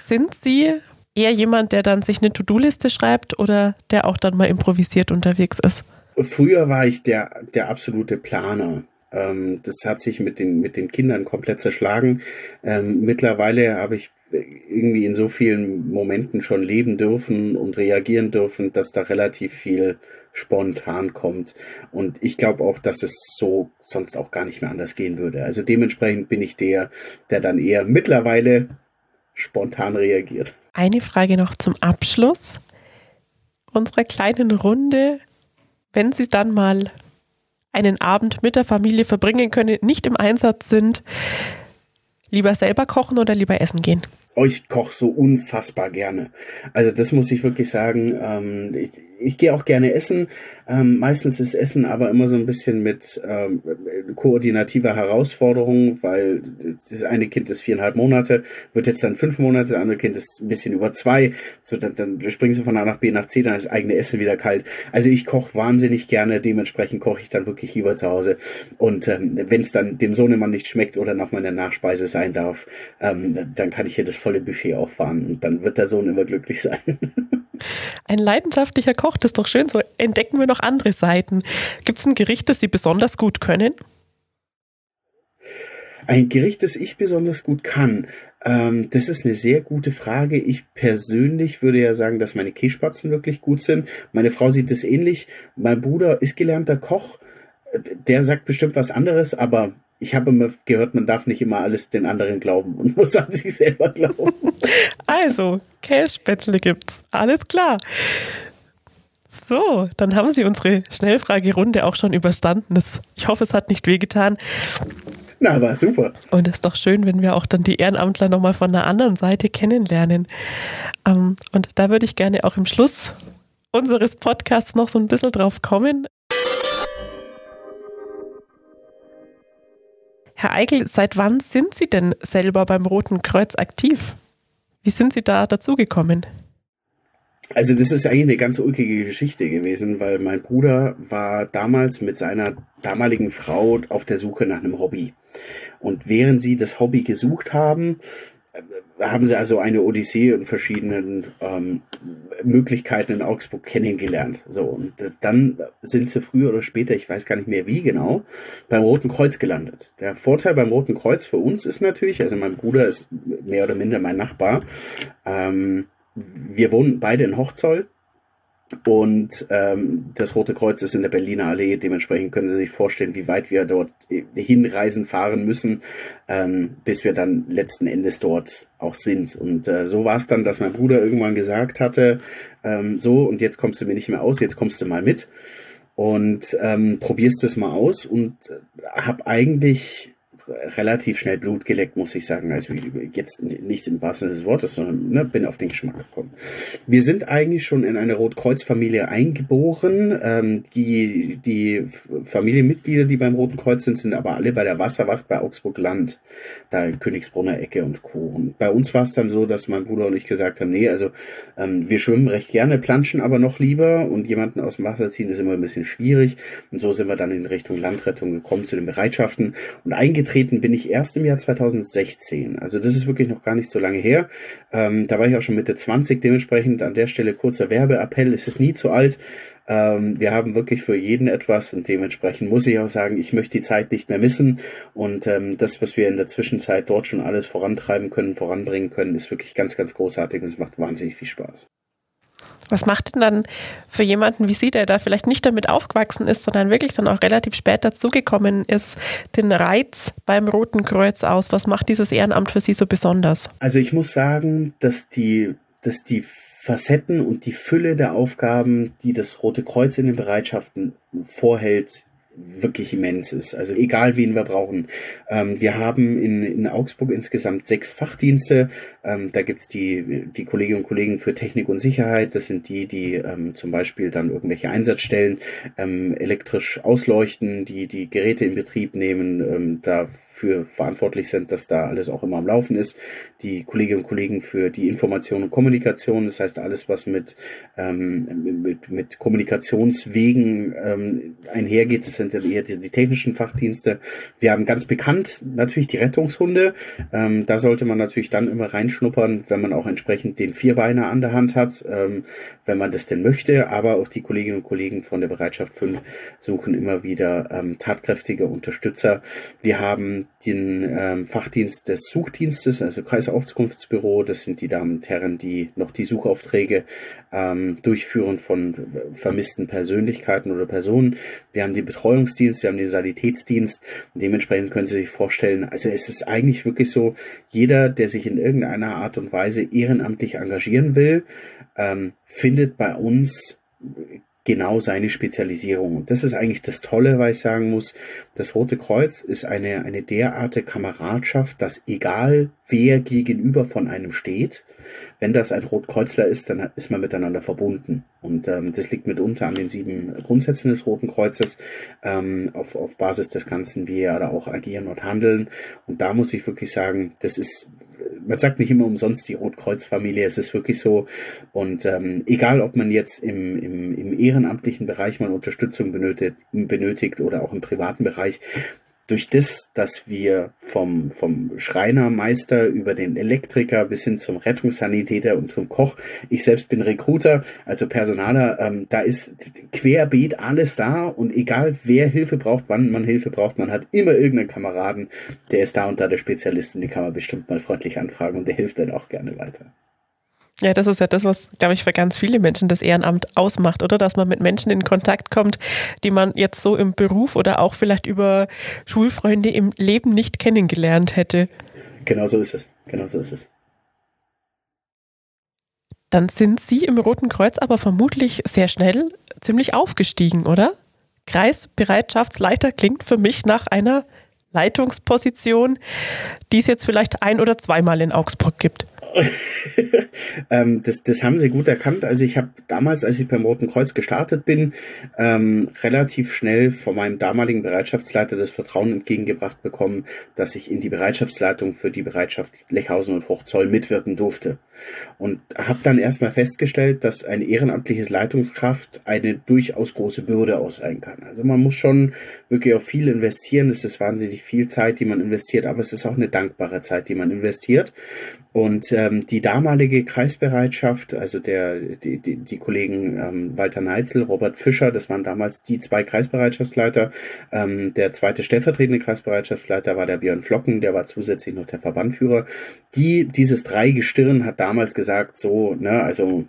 Sind Sie eher jemand, der dann sich eine To-Do-Liste schreibt oder der auch dann mal improvisiert unterwegs ist? Früher war ich der, der absolute Planer. Ähm, das hat sich mit den, mit den Kindern komplett zerschlagen. Ähm, mittlerweile habe ich irgendwie in so vielen Momenten schon leben dürfen und reagieren dürfen, dass da relativ viel spontan kommt. Und ich glaube auch, dass es so sonst auch gar nicht mehr anders gehen würde. Also dementsprechend bin ich der, der dann eher mittlerweile spontan reagiert. Eine Frage noch zum Abschluss unserer kleinen Runde. Wenn Sie dann mal einen Abend mit der Familie verbringen können, nicht im Einsatz sind, lieber selber kochen oder lieber essen gehen? Ich koche so unfassbar gerne. Also das muss ich wirklich sagen. Ähm, ich, ich gehe auch gerne essen. Ähm, meistens ist Essen aber immer so ein bisschen mit ähm, koordinativer Herausforderung, weil das eine Kind ist viereinhalb Monate, wird jetzt dann fünf Monate, das andere Kind ist ein bisschen über zwei. So, dann, dann springen sie von A nach B nach C, dann ist das eigene Essen wieder kalt. Also ich koche wahnsinnig gerne, dementsprechend koche ich dann wirklich lieber zu Hause. Und ähm, wenn es dann dem Sohnemann nicht schmeckt oder noch mal eine Nachspeise sein darf, ähm, dann kann ich hier das volle Buffet auffahren und dann wird der Sohn immer glücklich sein. Ein leidenschaftlicher Koch, das ist doch schön. So entdecken wir noch andere Seiten. Gibt es ein Gericht, das Sie besonders gut können? Ein Gericht, das ich besonders gut kann, ähm, das ist eine sehr gute Frage. Ich persönlich würde ja sagen, dass meine Kässpatzen wirklich gut sind. Meine Frau sieht es ähnlich. Mein Bruder ist gelernter Koch. Der sagt bestimmt was anderes, aber ich habe immer gehört, man darf nicht immer alles den anderen glauben und muss an sich selber glauben. Also, Kässpätzle gibt's. Alles klar. So, dann haben Sie unsere Schnellfragerunde auch schon überstanden. Das, ich hoffe, es hat nicht wehgetan. Na, war super. Und es ist doch schön, wenn wir auch dann die Ehrenamtler nochmal von der anderen Seite kennenlernen. Ähm, und da würde ich gerne auch im Schluss unseres Podcasts noch so ein bisschen drauf kommen. Herr Eigel, seit wann sind Sie denn selber beim Roten Kreuz aktiv? Wie sind Sie da dazugekommen? Also das ist eigentlich eine ganz ulkige Geschichte gewesen, weil mein Bruder war damals mit seiner damaligen Frau auf der Suche nach einem Hobby. Und während sie das Hobby gesucht haben, haben sie also eine Odyssee und verschiedenen ähm, Möglichkeiten in Augsburg kennengelernt. So, und dann sind sie früher oder später, ich weiß gar nicht mehr wie genau, beim Roten Kreuz gelandet. Der Vorteil beim Roten Kreuz für uns ist natürlich, also mein Bruder ist mehr oder minder mein Nachbar. Ähm, wir wohnen beide in Hochzoll und ähm, das Rote Kreuz ist in der Berliner Allee. Dementsprechend können Sie sich vorstellen, wie weit wir dort hinreisen, fahren müssen, ähm, bis wir dann letzten Endes dort auch sind. Und äh, so war es dann, dass mein Bruder irgendwann gesagt hatte, ähm, so, und jetzt kommst du mir nicht mehr aus, jetzt kommst du mal mit und ähm, probierst es mal aus und äh, habe eigentlich relativ schnell Blut geleckt, muss ich sagen. Also jetzt nicht im wahrsten Sinne des Wortes, sondern ne, bin auf den Geschmack gekommen. Wir sind eigentlich schon in eine Rotkreuz-Familie eingeboren. Ähm, die, die Familienmitglieder, die beim Roten Kreuz sind, sind aber alle bei der Wasserwacht bei Augsburg Land, da in Königsbrunner Ecke und Co. Und bei uns war es dann so, dass mein Bruder und ich gesagt haben, nee, also ähm, wir schwimmen recht gerne, planschen aber noch lieber und jemanden aus dem Wasser ziehen ist immer ein bisschen schwierig. Und so sind wir dann in Richtung Landrettung gekommen zu den Bereitschaften und eingetreten angetreten bin ich erst im Jahr 2016. Also das ist wirklich noch gar nicht so lange her. Ähm, da war ich auch schon Mitte 20. Dementsprechend an der Stelle kurzer Werbeappell. Es ist nie zu alt. Ähm, wir haben wirklich für jeden etwas und dementsprechend muss ich auch sagen, ich möchte die Zeit nicht mehr missen. Und ähm, das, was wir in der Zwischenzeit dort schon alles vorantreiben können, voranbringen können, ist wirklich ganz, ganz großartig und es macht wahnsinnig viel Spaß. Was macht denn dann für jemanden wie Sie, der da vielleicht nicht damit aufgewachsen ist, sondern wirklich dann auch relativ spät dazugekommen ist, den Reiz beim Roten Kreuz aus? Was macht dieses Ehrenamt für Sie so besonders? Also ich muss sagen, dass die, dass die Facetten und die Fülle der Aufgaben, die das Rote Kreuz in den Bereitschaften vorhält, wirklich immens ist. Also egal, wen wir brauchen. Ähm, wir haben in, in Augsburg insgesamt sechs Fachdienste. Ähm, da gibt's die, die Kolleginnen und Kollegen für Technik und Sicherheit. Das sind die, die ähm, zum Beispiel dann irgendwelche Einsatzstellen ähm, elektrisch ausleuchten, die die Geräte in Betrieb nehmen. Ähm, da für verantwortlich sind, dass da alles auch immer am Laufen ist. Die Kolleginnen und Kollegen für die Information und Kommunikation, das heißt alles, was mit, ähm, mit, mit Kommunikationswegen ähm, einhergeht, das sind eher die, die, technischen Fachdienste. Wir haben ganz bekannt natürlich die Rettungshunde. Ähm, da sollte man natürlich dann immer reinschnuppern, wenn man auch entsprechend den Vierbeiner an der Hand hat, ähm, wenn man das denn möchte. Aber auch die Kolleginnen und Kollegen von der Bereitschaft 5 suchen immer wieder ähm, tatkräftige Unterstützer. Wir haben den ähm, Fachdienst des Suchdienstes, also Kreisaufkunftsbüro. Das sind die Damen und Herren, die noch die Suchaufträge ähm, durchführen von vermissten Persönlichkeiten oder Personen. Wir haben den Betreuungsdienst, wir haben den Sanitätsdienst. Dementsprechend können Sie sich vorstellen, also es ist eigentlich wirklich so, jeder, der sich in irgendeiner Art und Weise ehrenamtlich engagieren will, ähm, findet bei uns genau seine Spezialisierung. Und das ist eigentlich das Tolle, weil ich sagen muss, das Rote Kreuz ist eine, eine derartige Kameradschaft, dass egal wer gegenüber von einem steht, wenn das ein Rotkreuzler ist, dann ist man miteinander verbunden. Und ähm, das liegt mitunter an den sieben Grundsätzen des Roten Kreuzes, ähm, auf, auf Basis des Ganzen, wie wir da auch agieren und handeln. Und da muss ich wirklich sagen, das ist man sagt nicht immer umsonst die Rotkreuz-Familie, es ist wirklich so. Und ähm, egal, ob man jetzt im, im, im ehrenamtlichen Bereich mal Unterstützung benötigt, benötigt oder auch im privaten Bereich, durch das, dass wir vom, vom Schreinermeister über den Elektriker bis hin zum Rettungssanitäter und zum Koch, ich selbst bin Recruiter, also Personaler, ähm, da ist querbeet alles da und egal wer Hilfe braucht, wann man Hilfe braucht, man hat immer irgendeinen Kameraden, der ist da und da der Spezialist und den kann man bestimmt mal freundlich anfragen und der hilft dann auch gerne weiter. Ja, das ist ja das, was, glaube ich, für ganz viele Menschen das Ehrenamt ausmacht, oder? Dass man mit Menschen in Kontakt kommt, die man jetzt so im Beruf oder auch vielleicht über Schulfreunde im Leben nicht kennengelernt hätte. Genau so ist es. Genau so ist es. Dann sind Sie im Roten Kreuz aber vermutlich sehr schnell ziemlich aufgestiegen, oder? Kreisbereitschaftsleiter klingt für mich nach einer Leitungsposition, die es jetzt vielleicht ein- oder zweimal in Augsburg gibt. ähm, das, das haben sie gut erkannt. Also ich habe damals, als ich beim Roten Kreuz gestartet bin, ähm, relativ schnell von meinem damaligen Bereitschaftsleiter das Vertrauen entgegengebracht bekommen, dass ich in die Bereitschaftsleitung für die Bereitschaft Lechhausen und Hochzoll mitwirken durfte. Und habe dann erstmal festgestellt, dass ein ehrenamtliches Leitungskraft eine durchaus große Bürde aus sein kann. Also man muss schon wirklich auch viel investieren. Es ist wahnsinnig viel Zeit, die man investiert, aber es ist auch eine dankbare Zeit, die man investiert. Und ähm, die damalige Kreisbereitschaft, also der, die, die, die Kollegen ähm, Walter Neitzel, Robert Fischer, das waren damals die zwei Kreisbereitschaftsleiter. Ähm, der zweite stellvertretende Kreisbereitschaftsleiter war der Björn Flocken, der war zusätzlich noch der Verbandführer. Die, dieses Dreigestirn hat damals gesagt, so, ne, also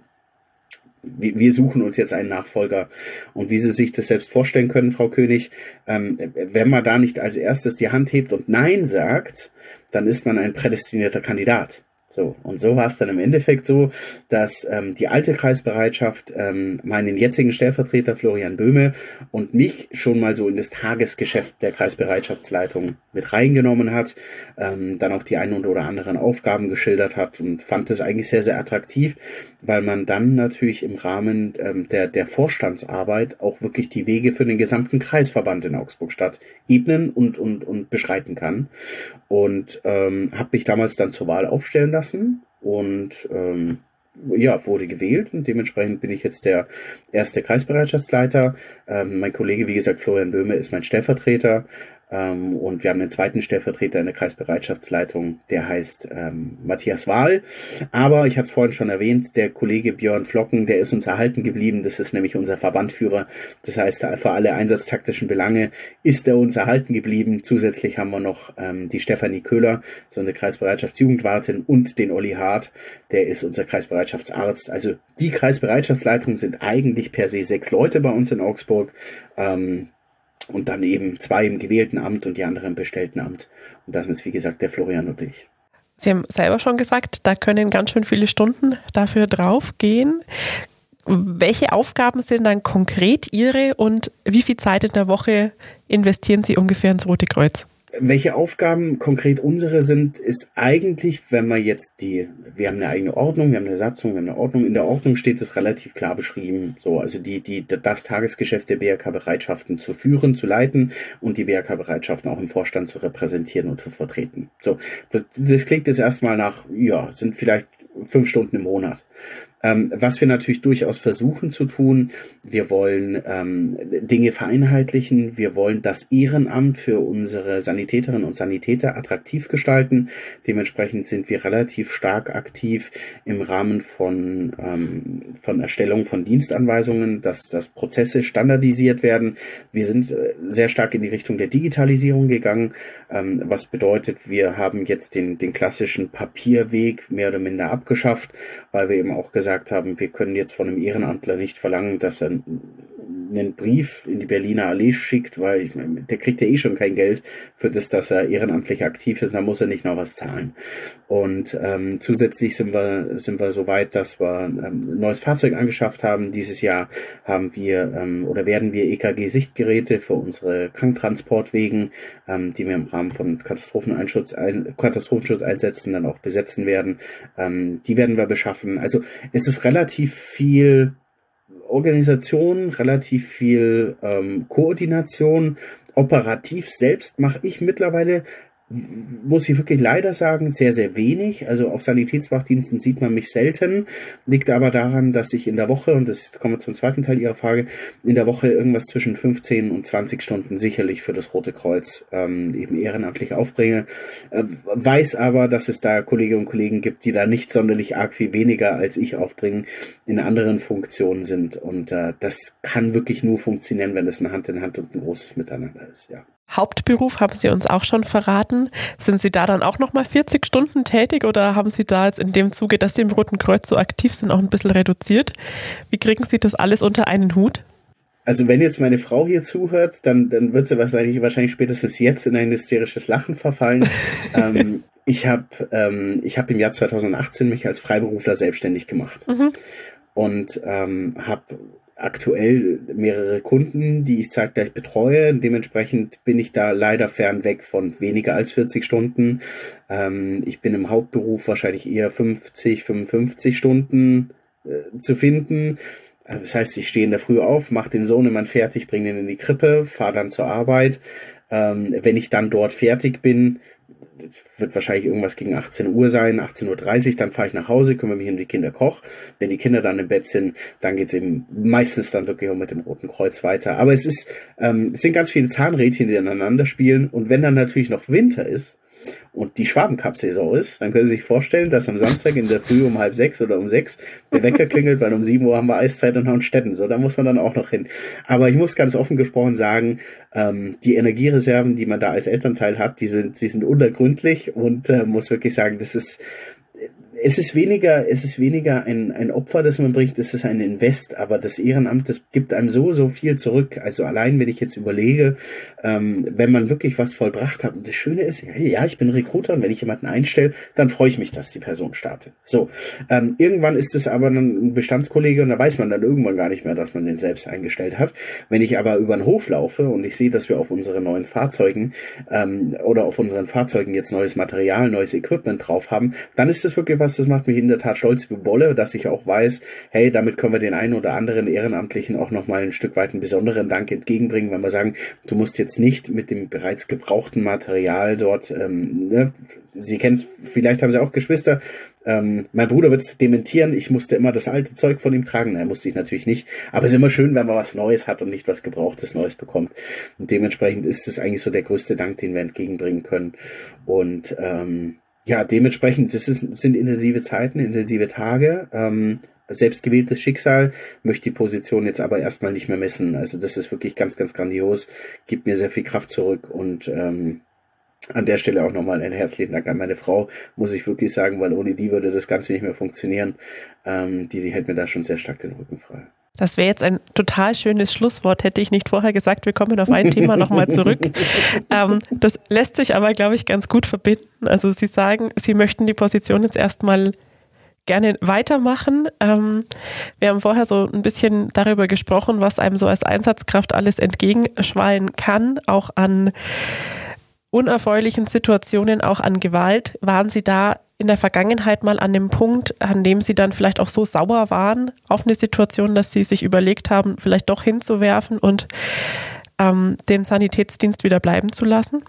wir suchen uns jetzt einen Nachfolger. Und wie Sie sich das selbst vorstellen können, Frau König, ähm, wenn man da nicht als erstes die Hand hebt und Nein sagt, dann ist man ein prädestinierter Kandidat. So, und so war es dann im Endeffekt so, dass ähm, die alte Kreisbereitschaft ähm, meinen jetzigen Stellvertreter Florian Böhme und mich schon mal so in das Tagesgeschäft der Kreisbereitschaftsleitung mit reingenommen hat, ähm, dann auch die ein oder anderen Aufgaben geschildert hat und fand das eigentlich sehr, sehr attraktiv, weil man dann natürlich im Rahmen ähm, der, der Vorstandsarbeit auch wirklich die Wege für den gesamten Kreisverband in Augsburg-Stadt ebnen und, und, und beschreiten kann. Und ähm, habe mich damals dann zur Wahl aufstellen lassen und ähm, ja, wurde gewählt und dementsprechend bin ich jetzt der erste Kreisbereitschaftsleiter. Ähm, mein Kollege, wie gesagt, Florian Böhme ist mein Stellvertreter. Ähm, und wir haben einen zweiten Stellvertreter in der Kreisbereitschaftsleitung, der heißt ähm, Matthias Wahl. Aber ich hatte es vorhin schon erwähnt, der Kollege Björn Flocken, der ist uns erhalten geblieben. Das ist nämlich unser Verbandführer. Das heißt, für alle einsatztaktischen Belange ist er uns erhalten geblieben. Zusätzlich haben wir noch ähm, die Stefanie Köhler, so eine Kreisbereitschaftsjugendwartin, und den Olli Hart, der ist unser Kreisbereitschaftsarzt. Also die Kreisbereitschaftsleitung sind eigentlich per se sechs Leute bei uns in Augsburg. Ähm, und dann eben zwei im gewählten Amt und die anderen im bestellten Amt. Und das ist, wie gesagt, der Florian und ich. Sie haben selber schon gesagt, da können ganz schön viele Stunden dafür draufgehen. Welche Aufgaben sind dann konkret Ihre und wie viel Zeit in der Woche investieren Sie ungefähr ins Rote Kreuz? Welche Aufgaben konkret unsere sind, ist eigentlich, wenn wir jetzt die, wir haben eine eigene Ordnung, wir haben eine Satzung, wir haben eine Ordnung. In der Ordnung steht es relativ klar beschrieben. So, also die, die, das Tagesgeschäft der BRK-Bereitschaften zu führen, zu leiten und die BRK-Bereitschaften auch im Vorstand zu repräsentieren und zu vertreten. So, das klingt jetzt erstmal nach, ja, sind vielleicht fünf Stunden im Monat. Ähm, was wir natürlich durchaus versuchen zu tun, wir wollen ähm, Dinge vereinheitlichen, wir wollen das Ehrenamt für unsere Sanitäterinnen und Sanitäter attraktiv gestalten. Dementsprechend sind wir relativ stark aktiv im Rahmen von, ähm, von Erstellung von Dienstanweisungen, dass, dass Prozesse standardisiert werden. Wir sind äh, sehr stark in die Richtung der Digitalisierung gegangen, ähm, was bedeutet, wir haben jetzt den, den klassischen Papierweg mehr oder minder abgeschafft, weil wir eben auch gesagt gesagt haben, wir können jetzt von einem Ehrenamtler nicht verlangen, dass er einen Brief in die Berliner Allee schickt, weil ich meine, der kriegt ja eh schon kein Geld für das, dass er ehrenamtlich aktiv ist, da muss er nicht noch was zahlen. Und ähm, zusätzlich sind wir, sind wir so weit, dass wir ähm, ein neues Fahrzeug angeschafft haben. Dieses Jahr haben wir ähm, oder werden wir EKG-Sichtgeräte für unsere Kranktransportwegen, ähm, die wir im Rahmen von Katastropheneinschutz, ein, Katastrophenschutz einsetzen, dann auch besetzen werden. Ähm, die werden wir beschaffen. Also es ist relativ viel Organisation, relativ viel ähm, Koordination. Operativ selbst mache ich mittlerweile muss ich wirklich leider sagen, sehr, sehr wenig. Also auf Sanitätswachdiensten sieht man mich selten. Liegt aber daran, dass ich in der Woche, und das kommen wir zum zweiten Teil Ihrer Frage, in der Woche irgendwas zwischen 15 und 20 Stunden sicherlich für das Rote Kreuz ähm, eben ehrenamtlich aufbringe. Äh, weiß aber, dass es da Kolleginnen und Kollegen gibt, die da nicht sonderlich arg viel weniger als ich aufbringen, in anderen Funktionen sind. Und äh, das kann wirklich nur funktionieren, wenn es ein Hand in Hand und ein großes Miteinander ist, ja. Hauptberuf haben Sie uns auch schon verraten. Sind Sie da dann auch nochmal 40 Stunden tätig oder haben Sie da jetzt in dem Zuge, dass Sie im Roten Kreuz so aktiv sind, auch ein bisschen reduziert? Wie kriegen Sie das alles unter einen Hut? Also wenn jetzt meine Frau hier zuhört, dann, dann wird sie wahrscheinlich, wahrscheinlich spätestens jetzt in ein hysterisches Lachen verfallen. ähm, ich habe ähm, hab im Jahr 2018 mich als Freiberufler selbstständig gemacht. Mhm. Und ähm, habe aktuell mehrere Kunden, die ich zeitgleich betreue. Dementsprechend bin ich da leider fernweg von weniger als 40 Stunden. Ähm, ich bin im Hauptberuf wahrscheinlich eher 50, 55 Stunden äh, zu finden. Äh, das heißt, ich stehe in der Früh auf, mache den Sohn immer fertig, bringe ihn in die Krippe, fahre dann zur Arbeit. Ähm, wenn ich dann dort fertig bin, wird wahrscheinlich irgendwas gegen 18 Uhr sein, 18.30 Uhr, dann fahre ich nach Hause, kümmere mich um die Kinder, koch. Wenn die Kinder dann im Bett sind, dann geht's eben meistens dann wirklich auch mit dem Roten Kreuz weiter. Aber es ist, ähm, es sind ganz viele Zahnrädchen, die aneinander spielen. Und wenn dann natürlich noch Winter ist, und die Schwabencup-Saison ist, dann können Sie sich vorstellen, dass am Samstag in der Früh um halb sechs oder um sechs der Wecker klingelt, weil um sieben Uhr haben wir Eiszeit in Hornstetten. So, da muss man dann auch noch hin. Aber ich muss ganz offen gesprochen sagen, ähm, die Energiereserven, die man da als Elternteil hat, die sind, die sind unergründlich und äh, muss wirklich sagen, das ist es ist weniger, es ist weniger ein, ein Opfer, das man bringt, es ist ein Invest, aber das Ehrenamt, das gibt einem so, so viel zurück. Also allein, wenn ich jetzt überlege, ähm, wenn man wirklich was vollbracht hat. Und das Schöne ist, ja, ich bin Recruiter und wenn ich jemanden einstelle, dann freue ich mich, dass die Person startet. So, ähm, irgendwann ist es aber ein Bestandskollege und da weiß man dann irgendwann gar nicht mehr, dass man den selbst eingestellt hat. Wenn ich aber über den Hof laufe und ich sehe, dass wir auf unseren neuen Fahrzeugen ähm, oder auf unseren Fahrzeugen jetzt neues Material, neues Equipment drauf haben, dann ist das wirklich was, das macht mich in der Tat stolz wie Bolle, dass ich auch weiß, hey, damit können wir den einen oder anderen Ehrenamtlichen auch nochmal ein Stück weit einen besonderen Dank entgegenbringen, wenn wir sagen, du musst jetzt nicht mit dem bereits gebrauchten Material dort, ähm, ne, Sie kennen es, vielleicht haben Sie auch Geschwister, ähm, mein Bruder wird es dementieren, ich musste immer das alte Zeug von ihm tragen. Nein, musste ich natürlich nicht. Aber es ist immer schön, wenn man was Neues hat und nicht was Gebrauchtes Neues bekommt. Und dementsprechend ist es eigentlich so der größte Dank, den wir entgegenbringen können. Und ähm, ja, dementsprechend, das ist, sind intensive Zeiten, intensive Tage. Ähm, selbstgewähltes Schicksal möchte die Position jetzt aber erstmal nicht mehr messen. Also das ist wirklich ganz, ganz grandios, gibt mir sehr viel Kraft zurück und ähm, an der Stelle auch nochmal einen herzlichen Dank an meine Frau, muss ich wirklich sagen, weil ohne die würde das Ganze nicht mehr funktionieren. Ähm, die, die hält mir da schon sehr stark den Rücken frei. Das wäre jetzt ein total schönes Schlusswort, hätte ich nicht vorher gesagt, wir kommen auf ein Thema nochmal zurück. Ähm, das lässt sich aber, glaube ich, ganz gut verbinden. Also Sie sagen, Sie möchten die Position jetzt erstmal gerne weitermachen. Ähm, wir haben vorher so ein bisschen darüber gesprochen, was einem so als Einsatzkraft alles entgegenschwallen kann, auch an unerfreulichen Situationen, auch an Gewalt. Waren Sie da in der Vergangenheit mal an dem Punkt, an dem Sie dann vielleicht auch so sauer waren auf eine Situation, dass Sie sich überlegt haben, vielleicht doch hinzuwerfen und ähm, den Sanitätsdienst wieder bleiben zu lassen?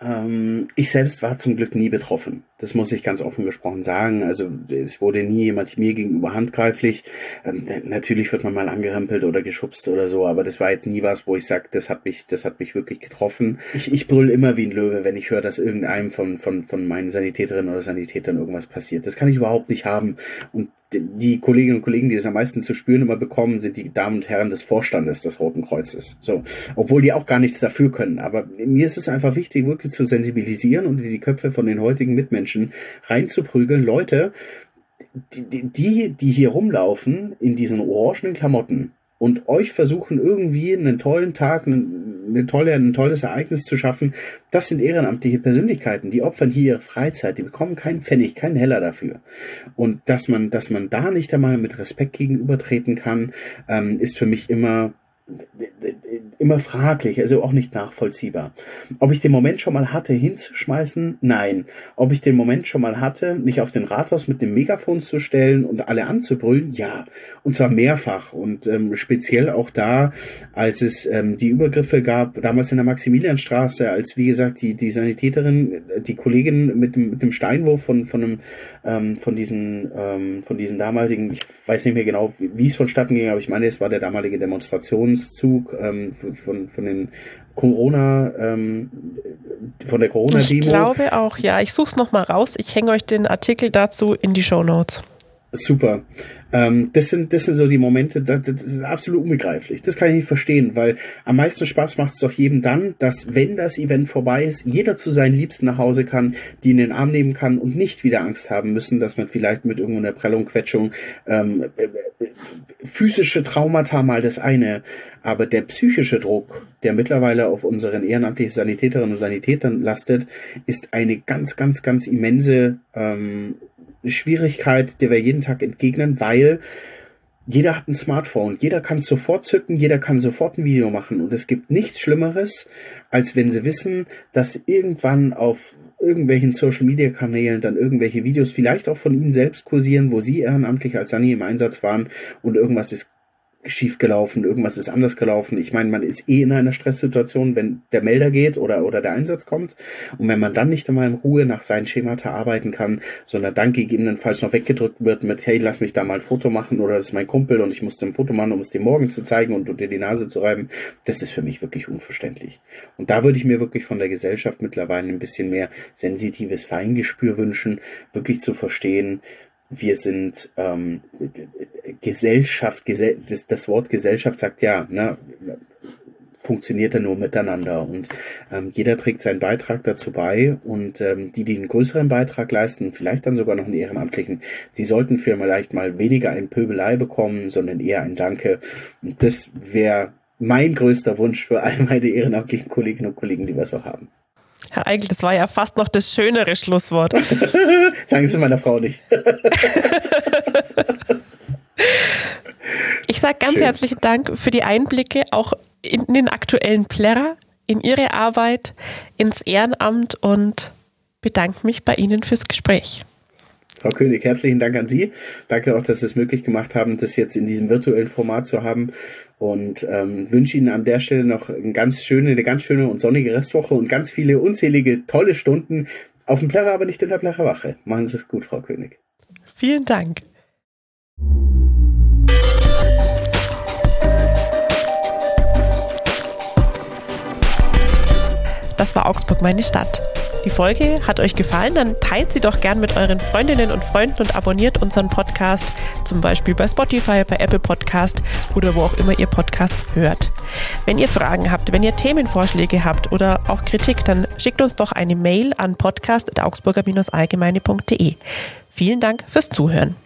Ähm, ich selbst war zum Glück nie betroffen. Das muss ich ganz offen gesprochen sagen. Also es wurde nie jemand mir gegenüber handgreiflich. Ähm, natürlich wird man mal angerempelt oder geschubst oder so, aber das war jetzt nie was, wo ich sage, das hat mich, das hat mich wirklich getroffen. Ich, ich brüll immer wie ein Löwe, wenn ich höre, dass irgendeinem von, von, von meinen Sanitäterinnen oder Sanitätern irgendwas passiert. Das kann ich überhaupt nicht haben. Und die Kolleginnen und Kollegen, die es am meisten zu spüren immer bekommen, sind die Damen und Herren des Vorstandes des Roten Kreuzes. So, obwohl die auch gar nichts dafür können. Aber mir ist es einfach wichtig, wirklich zu sensibilisieren und in die Köpfe von den heutigen Mitmenschen reinzuprügeln. Leute, die, die, die hier rumlaufen in diesen orangenen Klamotten, und euch versuchen irgendwie einen tollen Tag, eine tolle, ein tolles Ereignis zu schaffen, das sind ehrenamtliche Persönlichkeiten, die opfern hier ihre Freizeit, die bekommen keinen Pfennig, keinen Heller dafür. Und dass man, dass man da nicht einmal mit Respekt gegenübertreten kann, ähm, ist für mich immer immer fraglich, also auch nicht nachvollziehbar. Ob ich den Moment schon mal hatte, hinzuschmeißen? Nein. Ob ich den Moment schon mal hatte, mich auf den Rathaus mit dem Megafon zu stellen und alle anzubrüllen? Ja. Und zwar mehrfach und ähm, speziell auch da, als es ähm, die Übergriffe gab, damals in der Maximilianstraße, als wie gesagt die, die Sanitäterin, die Kollegin mit dem, mit dem Steinwurf von, von einem ähm, von diesen ähm, von diesen damaligen, ich weiß nicht mehr genau, wie es vonstatten ging, aber ich meine, es war der damalige Demonstrationszug ähm, von von den Corona ähm, von der Corona-Demo. Ich glaube auch, ja. Ich suche es nochmal raus. Ich hänge euch den Artikel dazu in die Show Notes. Super. Ähm, das, sind, das sind so die Momente, das, das ist absolut unbegreiflich. Das kann ich nicht verstehen, weil am meisten Spaß macht es doch jedem dann, dass, wenn das Event vorbei ist, jeder zu seinen Liebsten nach Hause kann, die in den Arm nehmen kann und nicht wieder Angst haben müssen, dass man vielleicht mit irgendeiner Prellung, Quetschung, ähm, äh, physische Traumata mal das eine, aber der psychische Druck, der mittlerweile auf unseren ehrenamtlichen Sanitäterinnen und Sanitätern lastet, ist eine ganz, ganz, ganz immense ähm, Schwierigkeit, der wir jeden Tag entgegnen, weil jeder hat ein Smartphone, jeder kann es sofort zücken, jeder kann sofort ein Video machen. Und es gibt nichts Schlimmeres, als wenn sie wissen, dass irgendwann auf irgendwelchen Social Media Kanälen dann irgendwelche Videos vielleicht auch von ihnen selbst kursieren, wo sie ehrenamtlich als Sani im Einsatz waren und irgendwas ist schief gelaufen, irgendwas ist anders gelaufen. Ich meine, man ist eh in einer Stresssituation, wenn der Melder geht oder, oder der Einsatz kommt. Und wenn man dann nicht einmal in Ruhe nach seinen Schemata arbeiten kann, sondern dann gegebenenfalls noch weggedrückt wird mit, hey, lass mich da mal ein Foto machen oder das ist mein Kumpel und ich muss ein Foto machen, um es dir morgen zu zeigen und unter die Nase zu reiben, das ist für mich wirklich unverständlich. Und da würde ich mir wirklich von der Gesellschaft mittlerweile ein bisschen mehr sensitives Feingespür wünschen, wirklich zu verstehen, wir sind ähm, Gesellschaft, Gesell das, das, Wort Gesellschaft sagt ja, ne, funktioniert ja nur miteinander und ähm, jeder trägt seinen Beitrag dazu bei und ähm, die, die einen größeren Beitrag leisten, vielleicht dann sogar noch einen ehrenamtlichen, sie sollten vielleicht mal weniger ein Pöbelei bekommen, sondern eher ein Danke. Und das wäre mein größter Wunsch für all meine ehrenamtlichen Kolleginnen und Kollegen, die wir so haben. Herr Eigel, das war ja fast noch das schönere Schlusswort. Sagen Sie meiner Frau nicht. ich sage ganz Schön. herzlichen Dank für die Einblicke auch in den aktuellen Plärrer, in Ihre Arbeit, ins Ehrenamt und bedanke mich bei Ihnen fürs Gespräch. Frau König, herzlichen Dank an Sie. Danke auch, dass Sie es möglich gemacht haben, das jetzt in diesem virtuellen Format zu haben. Und ähm, wünsche Ihnen an der Stelle noch eine ganz schöne, eine ganz schöne und sonnige Restwoche und ganz viele unzählige tolle Stunden auf dem Plärrer, aber nicht in der Plärrerwache. Machen Sie es gut, Frau König. Vielen Dank. Das war Augsburg meine Stadt. Die Folge hat euch gefallen, dann teilt sie doch gern mit euren Freundinnen und Freunden und abonniert unseren Podcast, zum Beispiel bei Spotify, bei Apple Podcast oder wo auch immer ihr Podcasts hört. Wenn ihr Fragen habt, wenn ihr Themenvorschläge habt oder auch Kritik, dann schickt uns doch eine Mail an podcast.augsburger-allgemeine.de. Vielen Dank fürs Zuhören.